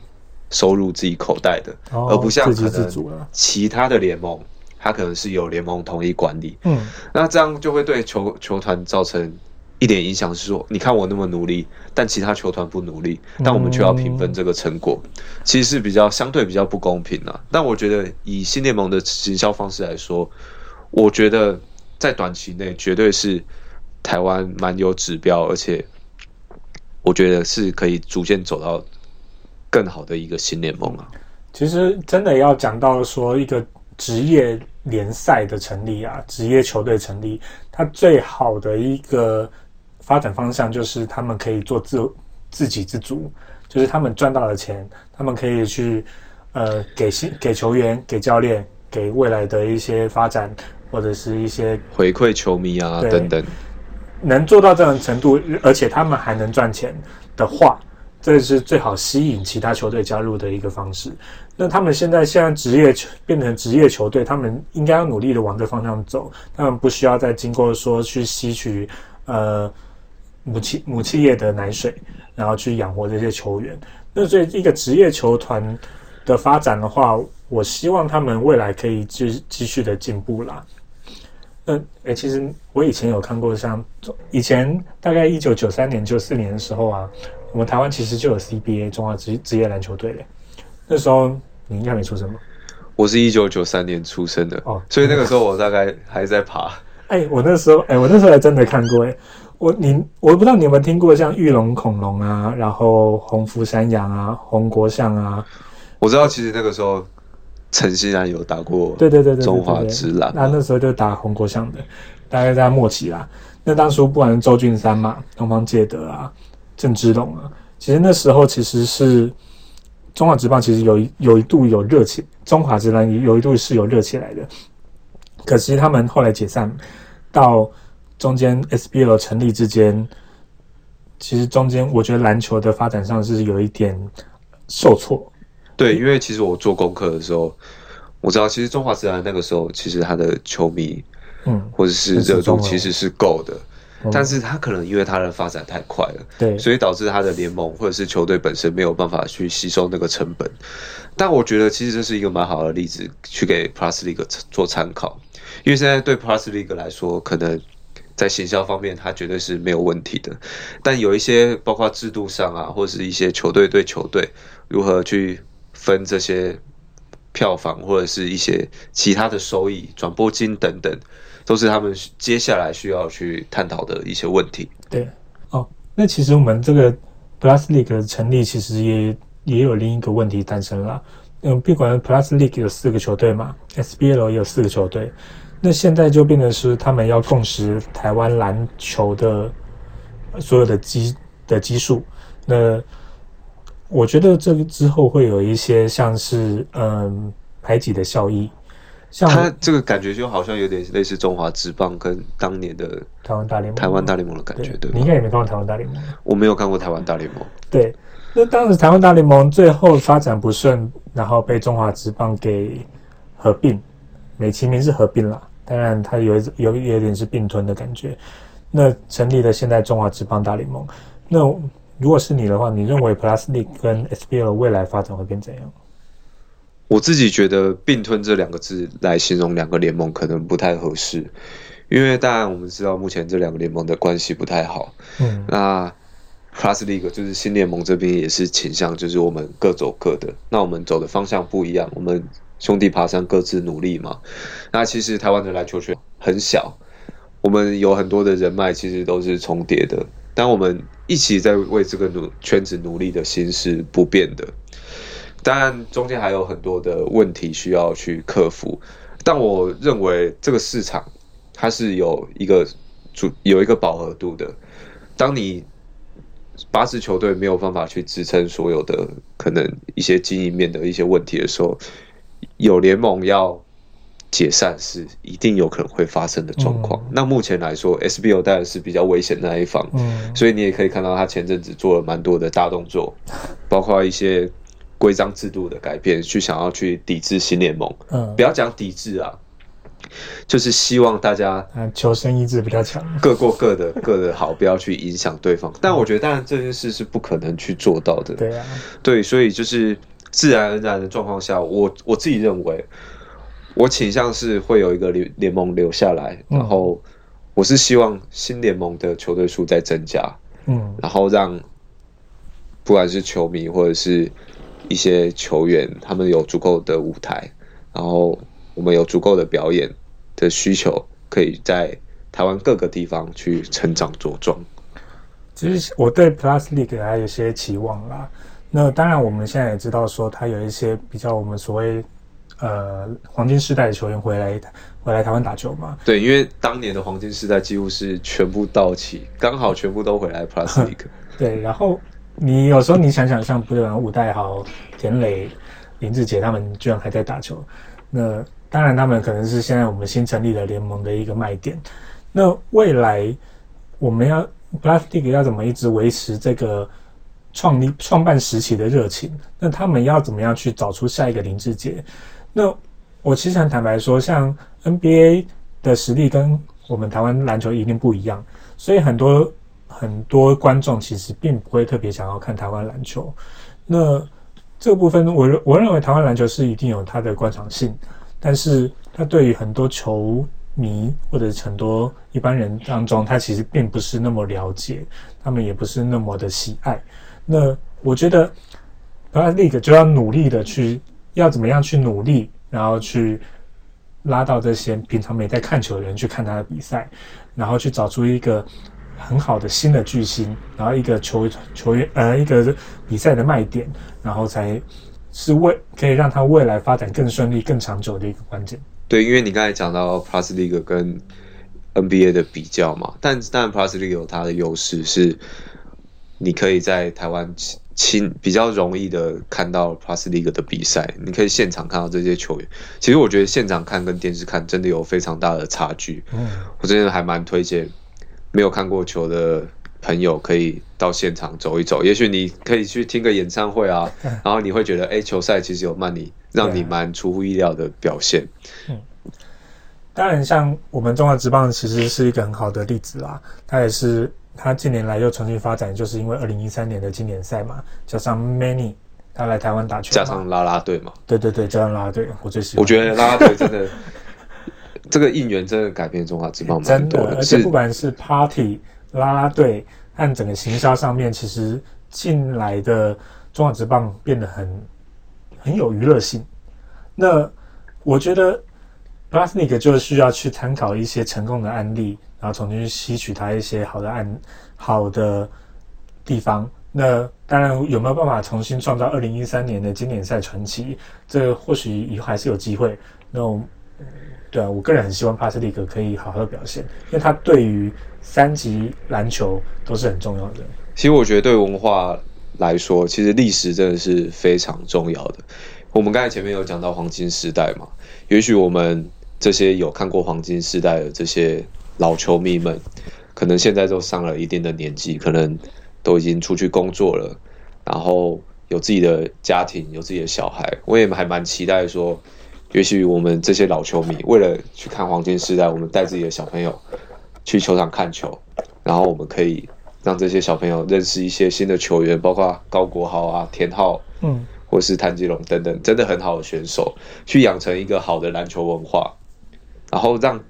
收入自己口袋的，而不像可能其他的联盟，它可能是有联盟统一管理。嗯，那这样就会对球球团造成一点影响，是说，你看我那么努力，但其他球团不努力，但我们却要平分这个成果，其实是比较相对比较不公平的。但我觉得以新联盟的行销方式来说，我觉得在短期内绝对是台湾蛮有指标，而且。我觉得是可以逐渐走到更好的一个新联盟啊。其实真的要讲到说一个职业联赛的成立啊，职业球队成立，它最好的一个发展方向就是他们可以做自自给自足，就是他们赚到了钱，他们可以去呃给新给球员、给教练、给未来的一些发展或者是一些回馈球迷啊等等，能做到这样程度，而且他们还能赚钱的话。这是最好吸引其他球队加入的一个方式。那他们现在现在职业球变成职业球队，他们应该要努力的往这方向走。他们不需要再经过说去吸取呃母企母企业的奶水，然后去养活这些球员。那所以一个职业球团的发展的话，我希望他们未来可以继继续的进步啦。那诶，其实我以前有看过，像以前大概一九九三年、九四年的时候啊。我们台湾其实就有 CBA 中华职职业篮球队嘞，那时候你应该没出生吧？我是一九九三年出生的哦，所以那个时候我大概还在爬。哎，我那时候哎，我那时候还真的看过哎，我你我不知道你有没有听过像玉龙恐龙啊，然后红福山羊啊，红国象啊。我知道，其实那个时候陈欣然有打过，对对对对，中华职篮。那那时候就打红国象的，大概在末期啦。那当初不管是周俊山嘛，东方介德啊。郑芝龙啊，其实那时候其实是中华职棒，其实有有一度有热起，中华职篮有一度是有热起来的。可惜他们后来解散，到中间 SBL 成立之间，其实中间我觉得篮球的发展上是有一点受挫。对，因为其实我做功课的时候，我知道其实中华职篮那个时候其实他的球迷，嗯，或者是热度其实是够的。但是他可能因为他的发展太快了，对，所以导致他的联盟或者是球队本身没有办法去吸收那个成本。但我觉得其实这是一个蛮好的例子，去给 Plus League 做参考。因为现在对 Plus League 来说，可能在行销方面它绝对是没有问题的。但有一些包括制度上啊，或者是一些球队对球队如何去分这些票房或者是一些其他的收益、转播金等等。都是他们接下来需要去探讨的一些问题。对，哦，那其实我们这个 Plus League 成立，其实也也有另一个问题诞生了。嗯，不管 Plus League 有四个球队嘛，SBL 也有四个球队，那现在就变成是他们要共识台湾篮球的所有的基的基数。那我觉得这个之后会有一些像是嗯排挤的效益。像他这个感觉就好像有点类似中华职棒跟当年的台湾大联盟、台湾大联盟的感觉，对你应该也没看过台湾大联盟。我没有看过台湾大联盟。对，那当时台湾大联盟最后发展不顺，然后被中华职棒给合并，美其名是合并了，当然它有有有点是并吞的感觉。那成立了现在中华职棒大联盟。那如果是你的话，你认为 Plus League 跟 SBL 未来发展会变怎样？我自己觉得“并吞”这两个字来形容两个联盟可能不太合适，因为当然我们知道目前这两个联盟的关系不太好。嗯，那 Plus League 就是新联盟这边也是倾向，就是我们各走各的。那我们走的方向不一样，我们兄弟爬山各自努力嘛。那其实台湾的篮球圈很小，我们有很多的人脉其实都是重叠的，但我们一起在为这个努圈子努力的心是不变的。当然，中间还有很多的问题需要去克服，但我认为这个市场它是有一个主有一个饱和度的。当你八支球队没有办法去支撑所有的可能一些经营面的一些问题的时候，有联盟要解散是一定有可能会发生的状况。那目前来说，SBO 当然是比较危险的那一方，所以你也可以看到他前阵子做了蛮多的大动作，包括一些。规章制度的改变，去想要去抵制新联盟，嗯，不要讲抵制啊，就是希望大家求生意志比较强，各过各的，各的好，不要去影响对方。但我觉得，当然这件事是不可能去做到的，对啊，对，所以就是自然而然的状况下，我我自己认为，我倾向是会有一个联联盟留下来，然后我是希望新联盟的球队数在增加，嗯，然后让不管是球迷或者是。一些球员，他们有足够的舞台，然后我们有足够的表演的需求，可以在台湾各个地方去成长茁壮。其实我对 Plus League 还有一些期望啦。那当然，我们现在也知道说，它有一些比较我们所谓呃黄金时代的球员回来回来台湾打球嘛。对，因为当年的黄金时代几乎是全部到齐，刚好全部都回来 Plus League。对，然后你有时候你想想，像不然吴代豪、田磊、林志杰他们居然还在打球，那当然他们可能是现在我们新成立的联盟的一个卖点。那未来我们要 Plus League 要怎么一直维持这个？创立创办时期的热情，那他们要怎么样去找出下一个林志杰？那我其实很坦白说，像 NBA 的实力跟我们台湾篮球一定不一样，所以很多很多观众其实并不会特别想要看台湾篮球。那这部分，我我认为台湾篮球是一定有它的观赏性，但是它对于很多球迷或者很多一般人当中，他其实并不是那么了解，他们也不是那么的喜爱。那我觉得，Plus League 就要努力的去，要怎么样去努力，然后去拉到这些平常没在看球的人去看他的比赛，然后去找出一个很好的新的巨星，然后一个球球员呃一个比赛的卖点，然后才是为可以让他未来发展更顺利、更长久的一个关键。对，因为你刚才讲到 Plus League 跟 NBA 的比较嘛，但当然 Plus League 有它的优势是。你可以在台湾亲比较容易的看到 Plus League 的比赛，你可以现场看到这些球员。其实我觉得现场看跟电视看真的有非常大的差距。嗯，我真的还蛮推荐没有看过球的朋友可以到现场走一走。也许你可以去听个演唱会啊，然后你会觉得，哎，球赛其实有曼你让你蛮出乎意料的表现。嗯，当然，像我们中华职棒其实是一个很好的例子啦，它也是。他近年来又重新发展，就是因为二零一三年的经典赛嘛，加上 Many 他来台湾打球，加上拉拉队嘛，对对对，加上拉拉队，我最喜欢。我觉得拉拉队真的，这个应援真的改变中华职棒蛮多的，而且不管是 Party 拉拉队和整个行销上面，其实进来的中华职棒变得很很有娱乐性。那我觉得 b l a s n i k 就需要去参考一些成功的案例。然后重新去吸取他一些好的案好的地方，那当然有没有办法重新创造二零一三年的经典赛传奇？这或许以后还是有机会。那我对啊，我个人很希望帕斯利克可以好好的表现，因为他对于三级篮球都是很重要的。其实我觉得对文化来说，其实历史真的是非常重要的。我们刚才前面有讲到黄金时代嘛，也许我们这些有看过黄金时代的这些。老球迷们可能现在都上了一定的年纪，可能都已经出去工作了，然后有自己的家庭，有自己的小孩。我也还蛮期待说，也许我们这些老球迷为了去看黄金时代，我们带自己的小朋友去球场看球，然后我们可以让这些小朋友认识一些新的球员，包括高国豪啊、田浩，嗯，或是谭吉龙等等，真的很好的选手，去养成一个好的篮球文化，然后让。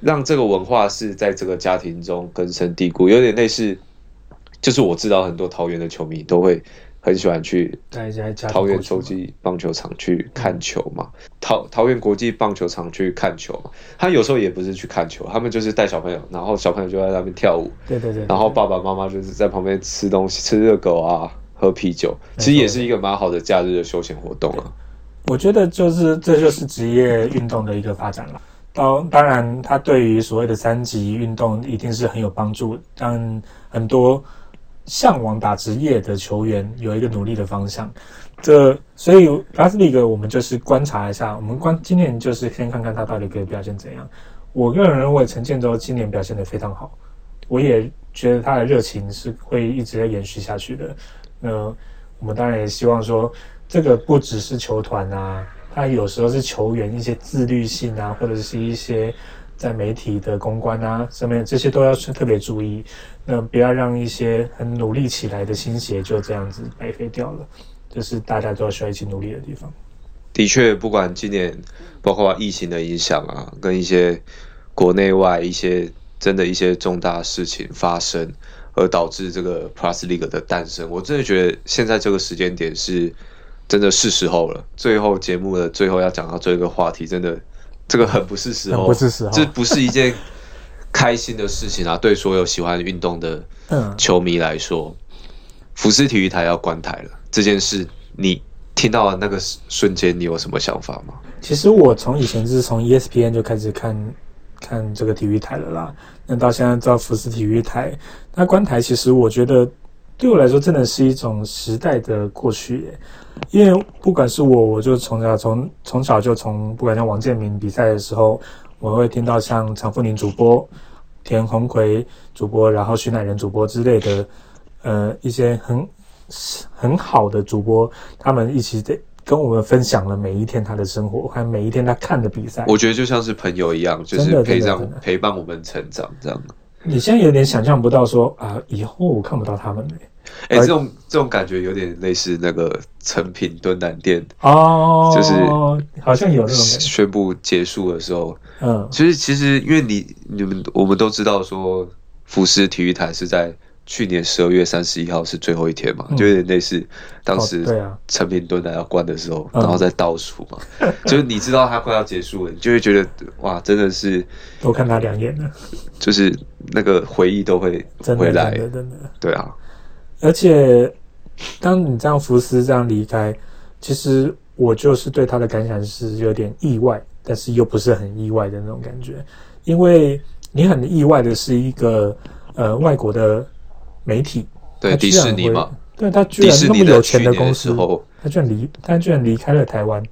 让这个文化是在这个家庭中根深蒂固，有点类似，就是我知道很多桃园的球迷都会很喜欢去桃园洲际棒球场去看球嘛，桃桃园国际棒球场去看球嘛。他有时候也不是去看球，他们就是带小朋友，然后小朋友就在那边跳舞，对对对，然后爸爸妈妈就是在旁边吃东西，吃热狗啊，喝啤酒，其实也是一个蛮好的假日的休闲活动啊。我觉得就是这就是职业运动的一个发展了。当当然，它对于所谓的三级运动一定是很有帮助，让很多向往打职业的球员有一个努力的方向。这所以拉斯利格我们就是观察一下，我们观今年就是先看看他到底可以表现怎样。我个人认为陈建州今年表现的非常好，我也觉得他的热情是会一直在延续下去的。那我们当然也希望说，这个不只是球团啊。他有时候是球员一些自律性啊，或者是一些在媒体的公关啊上面，这些都要特别注意。那不要让一些很努力起来的心血就这样子白费掉了，这是大家都要需要一起努力的地方。的确，不管今年包括疫情的影响啊，跟一些国内外一些真的一些重大事情发生，而导致这个 Plus League 的诞生，我真的觉得现在这个时间点是。真的是时候了。最后节目的最后要讲到这个话题，真的这个很不是时候，不是时候，这不是一件开心的事情啊！对所有喜欢运动的球迷来说，福斯体育台要关台了，这件事你听到那个瞬间，你有什么想法吗？其实我从以前是从 ESPN 就开始看看这个体育台了啦。那到现在到福斯体育台，那观台其实我觉得对我来说真的是一种时代的过去耶。因为不管是我，我就从小从从小就从不管像王建民比赛的时候，我会听到像常富宁主播、田鸿奎主播，然后徐乃仁主播之类的，呃，一些很很好的主播，他们一起在。跟我们分享了每一天他的生活，还有每一天他看的比赛。我觉得就像是朋友一样，就是陪伴陪伴我们成长这样。你现在有点想象不到，说啊，以后我看不到他们了。哎，这种这种感觉有点类似那个成品蹲南店哦，就是好像有那种宣布结束的时候。嗯，其实其实因为你你们我们都知道说，福斯体育台是在。去年十二月三十一号是最后一天嘛，就有点类似当时陈品蹲来要关的时候，然后在倒数嘛，就是你知道他快要结束了，你就会觉得哇，真的是多看他两眼了，就是那个回忆都会回来，真的，对啊。而且当你这样福斯这样离开，其实我就是对他的感想是有点意外，但是又不是很意外的那种感觉，因为你很意外的是一个呃外国的。媒体对迪士尼嘛，对他居然那么有钱的公司，他居然离他居然离开了台湾。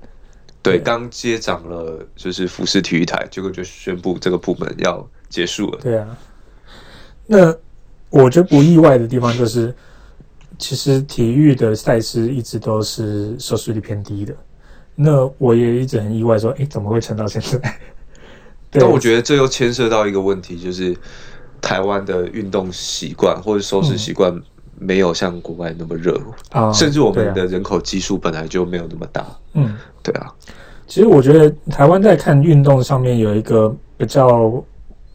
对，刚接掌了就是福斯体育台，结果就宣布这个部门要结束了。对啊，那我觉得不意外的地方就是，其实体育的赛事一直都是收视率偏低的。那我也一直很意外，说，哎，怎么会撑到现在？但我觉得这又牵涉到一个问题，就是。台湾的运动习惯或者收视习惯没有像国外那么热啊，甚至我们的人口基数本来就没有那么大。嗯，对啊。其实我觉得台湾在看运动上面有一个比较，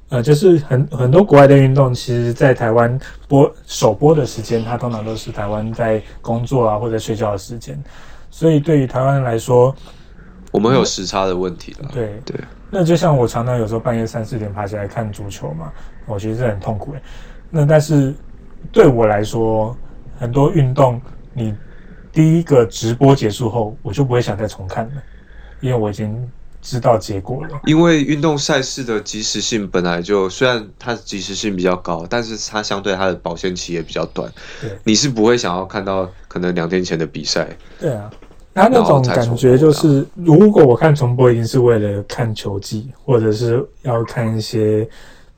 呃，就是很很多国外的运动，其实，在台湾播首播的时间，它通常都是台湾在工作啊或者睡觉的时间，所以对于台湾人来说，我们会有时差的问题了。对对。那就像我常常有时候半夜三四点爬起来看足球嘛。我觉得这很痛苦诶。那但是对我来说，很多运动你第一个直播结束后，我就不会想再重看了，因为我已经知道结果了。因为运动赛事的及时性本来就虽然它及时性比较高，但是它相对它的保鲜期也比较短。对，你是不会想要看到可能两天前的比赛。对啊，那那种感觉就是，如果我看重播，一定是为了看球技，或者是要看一些。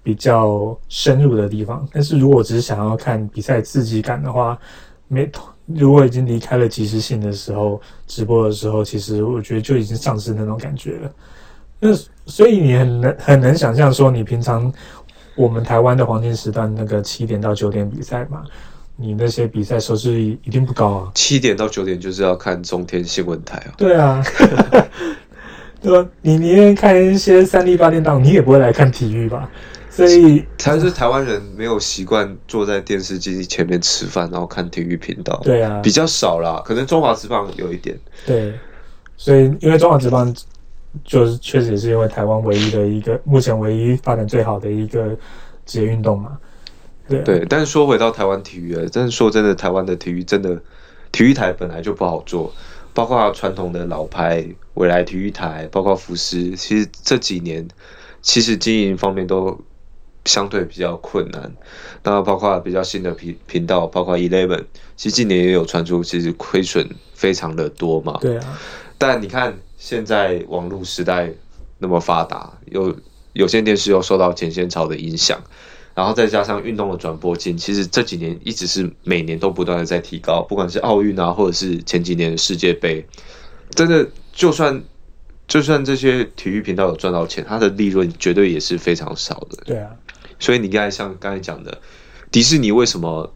比较深入的地方，但是如果只是想要看比赛刺激感的话，没如果已经离开了即时性的时候，直播的时候，其实我觉得就已经丧失那种感觉了。那所以你很能很能想象说，你平常我们台湾的黄金时段那个七点到九点比赛嘛，你那些比赛收视率一定不高啊。七点到九点就是要看中天新闻台啊。对啊，对吧？你宁愿看一些三立八点档，你也不会来看体育吧？所以，他是台湾人没有习惯坐在电视机前面吃饭，然后看体育频道。对啊，比较少啦，可能中华职棒有一点。对，所以因为中华职棒就是确实也是因为台湾唯一的一个目前唯一发展最好的一个职业运动嘛。对对，但是说回到台湾体育，但是说真的，台湾的体育真的体育台本来就不好做，包括传统的老牌未来体育台，包括福斯，其实这几年其实经营方面都。相对比较困难，那包括比较新的频频道，包括 Eleven，其实近年也有传出，其实亏损非常的多嘛。对啊。但你看现在网络时代那么发达，有有线电视又受到前线潮的影响，然后再加上运动的转播金，其实这几年一直是每年都不断的在提高，不管是奥运啊，或者是前几年的世界杯，真的就算就算这些体育频道有赚到钱，它的利润绝对也是非常少的。对啊。所以你刚才像刚才讲的，迪士尼为什么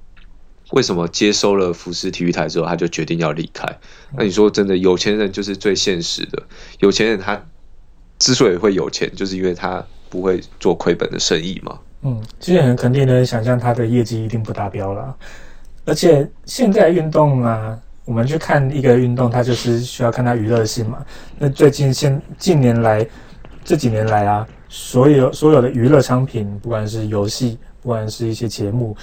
为什么接收了福斯体育台之后，他就决定要离开？那你说真的，有钱人就是最现实的。有钱人他之所以会有钱，就是因为他不会做亏本的生意嘛。嗯，其实很肯定的想象，他的业绩一定不达标了。而且现在运动啊，我们去看一个运动，它就是需要看它娱乐性嘛。那最近现近年来这几年来啊。所有所有的娱乐商品，不管是游戏，不管是一些节目，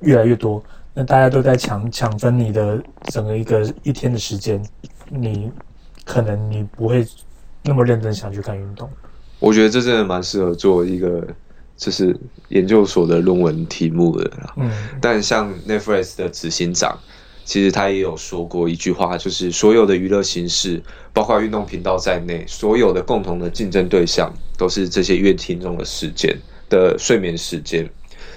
越来越多。那大家都在抢抢分你的整个一个一天的时间。你可能你不会那么认真想去看运动。我觉得这真的蛮适合做一个就是研究所的论文题目的啦。嗯，但像 Netflix 的执行长，其实他也有说过一句话，就是所有的娱乐形式，包括运动频道在内，所有的共同的竞争对象，都是这些乐听众的时间的睡眠时间。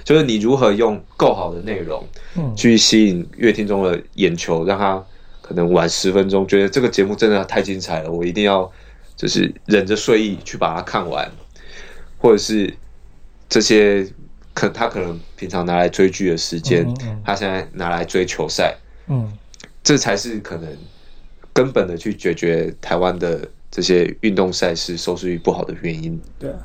就是你如何用够好的内容，嗯，去吸引乐听众的眼球，让他可能晚十分钟，觉得这个节目真的太精彩了，我一定要。就是忍着睡意去把它看完，或者是这些可他可能平常拿来追剧的时间，他现在拿来追球赛，嗯，这才是可能根本的去解决台湾的这些运动赛事收视率不好的原因。对啊，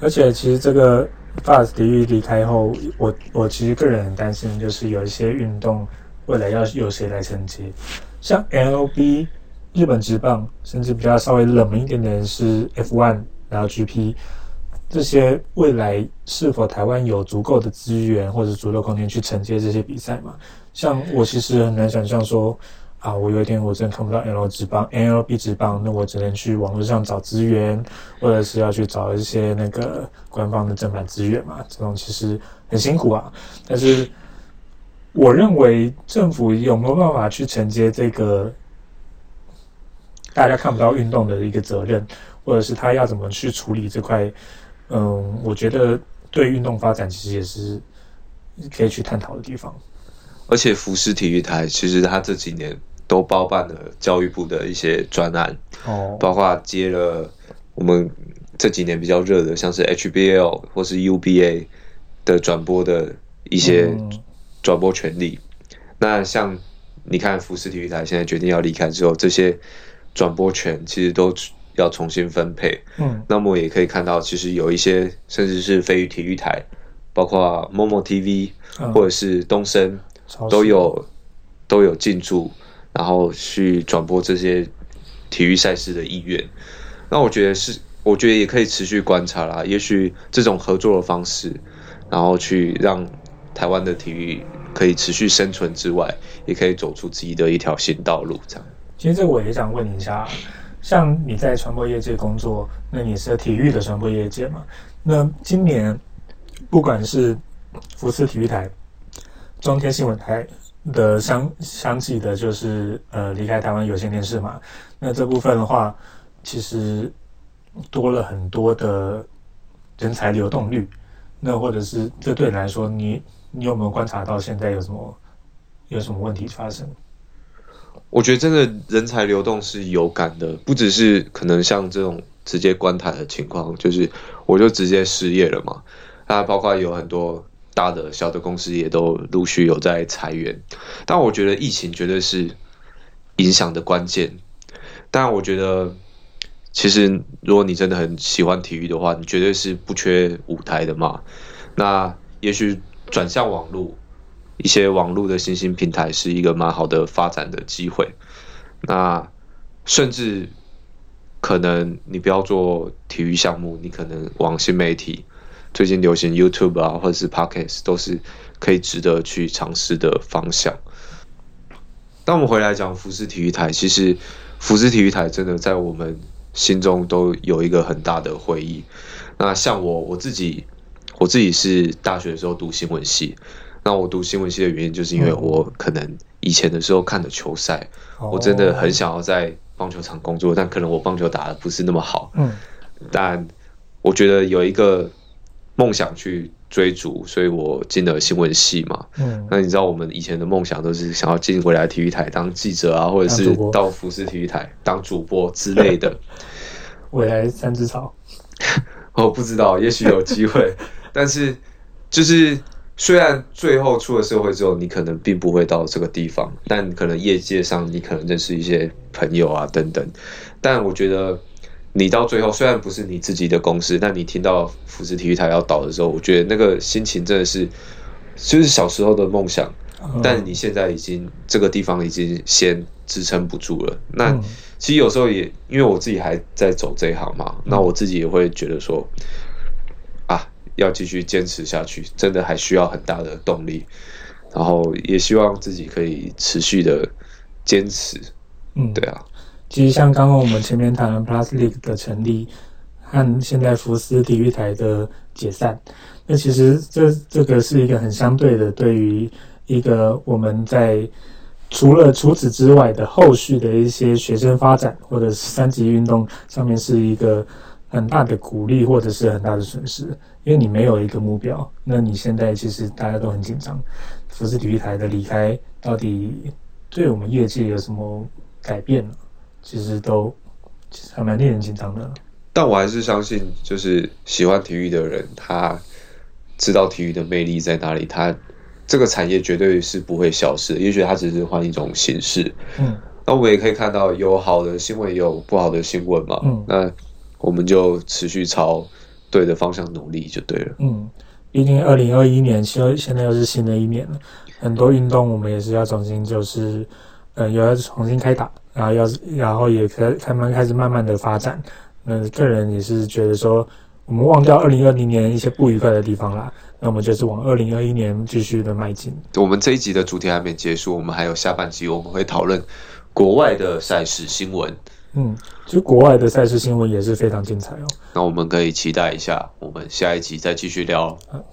而且其实这个 Fast 体育离开后，我我其实个人很担心，就是有一些运动未来要由谁来承接，像 LB。日本职棒，甚至比较稍微冷门一点点是 F1，然后 GP，这些未来是否台湾有足够的资源或者足够空间去承接这些比赛嘛？像我其实很难想象说，啊，我有一天我真的看不到 L 职棒、LB 职棒，那我只能去网络上找资源，或者是要去找一些那个官方的正版资源嘛？这种其实很辛苦啊。但是我认为政府有没有办法去承接这个？大家看不到运动的一个责任，或者是他要怎么去处理这块，嗯，我觉得对运动发展其实也是可以去探讨的地方。而且福斯体育台其实它这几年都包办了教育部的一些专案，哦，包括接了我们这几年比较热的，像是 HBL 或是 UBA 的转播的一些转播权利。那像你看福斯体育台现在决定要离开之后，这些。转播权其实都要重新分配，嗯，那么也可以看到，其实有一些甚至是飞鱼体育台，包括 Momo TV 或者是东升，都有都有进驻，然后去转播这些体育赛事的意愿。那我觉得是，我觉得也可以持续观察啦。也许这种合作的方式，然后去让台湾的体育可以持续生存之外，也可以走出自己的一条新道路，这样。其实这我也想问一下，像你在传播业界工作，那你是体育的传播业界嘛？那今年不管是福斯体育台、中天新闻台的相相继的，就是呃离开台湾有线电视嘛？那这部分的话，其实多了很多的人才流动率。那或者是这对你来说，你你有没有观察到现在有什么有什么问题发生？我觉得真的人才流动是有感的，不只是可能像这种直接关台的情况，就是我就直接失业了嘛。那包括有很多大的、小的公司也都陆续有在裁员。但我觉得疫情绝对是影响的关键。但我觉得，其实如果你真的很喜欢体育的话，你绝对是不缺舞台的嘛。那也许转向网络。一些网络的新兴平台是一个蛮好的发展的机会。那甚至可能你不要做体育项目，你可能往新媒体，最近流行 YouTube 啊，或者是 Podcast，都是可以值得去尝试的方向。那我们回来讲福斯体育台，其实福斯体育台真的在我们心中都有一个很大的回忆。那像我我自己，我自己是大学的时候读新闻系。那我读新闻系的原因，就是因为我可能以前的时候看的球赛，我真的很想要在棒球场工作，但可能我棒球打的不是那么好。嗯，但我觉得有一个梦想去追逐，所以我进了新闻系嘛。嗯，那你知道我们以前的梦想都是想要进未来体育台当记者啊，或者是到福斯体育台当主播之类的。未来三只草，我不知道，也许有机会，但是就是。虽然最后出了社会之后，你可能并不会到这个地方，但可能业界上你可能认识一些朋友啊等等。但我觉得你到最后，虽然不是你自己的公司，但你听到福斯体育台要倒的时候，我觉得那个心情真的是就是小时候的梦想。但你现在已经这个地方已经先支撑不住了。那其实有时候也因为我自己还在走这一行嘛，那我自己也会觉得说。要继续坚持下去，真的还需要很大的动力，然后也希望自己可以持续的坚持，嗯，对啊。其实像刚刚我们前面谈的 Plus League 的成立和现在福斯体育台的解散，那其实这这个是一个很相对的，对于一个我们在除了除此之外的后续的一些学生发展或者是三级运动上面是一个很大的鼓励或者是很大的损失，因为你没有一个目标，那你现在其实大家都很紧张，福斯体育台的离开到底对我们业界有什么改变呢？其实都其实还蛮令人紧张的。但我还是相信，就是喜欢体育的人，他知道体育的魅力在哪里，他。这个产业绝对是不会消失，也许它只是换一种形式。嗯，那我们也可以看到有好的新闻，也有不好的新闻嘛。嗯，那我们就持续朝对的方向努力就对了。嗯，毕竟二零二一年，现现在又是新的一年了，很多运动我们也是要重新，就是呃，又要重新开打，然后要然后也开开慢开始慢慢的发展。那个人也是觉得说，我们忘掉二零二零年一些不愉快的地方啦。那我们就是往二零二一年继续的迈进。我们这一集的主题还没结束，我们还有下半集，我们会讨论国外的赛事新闻。嗯，其实国外的赛事新闻也是非常精彩哦。那我们可以期待一下，我们下一集再继续聊。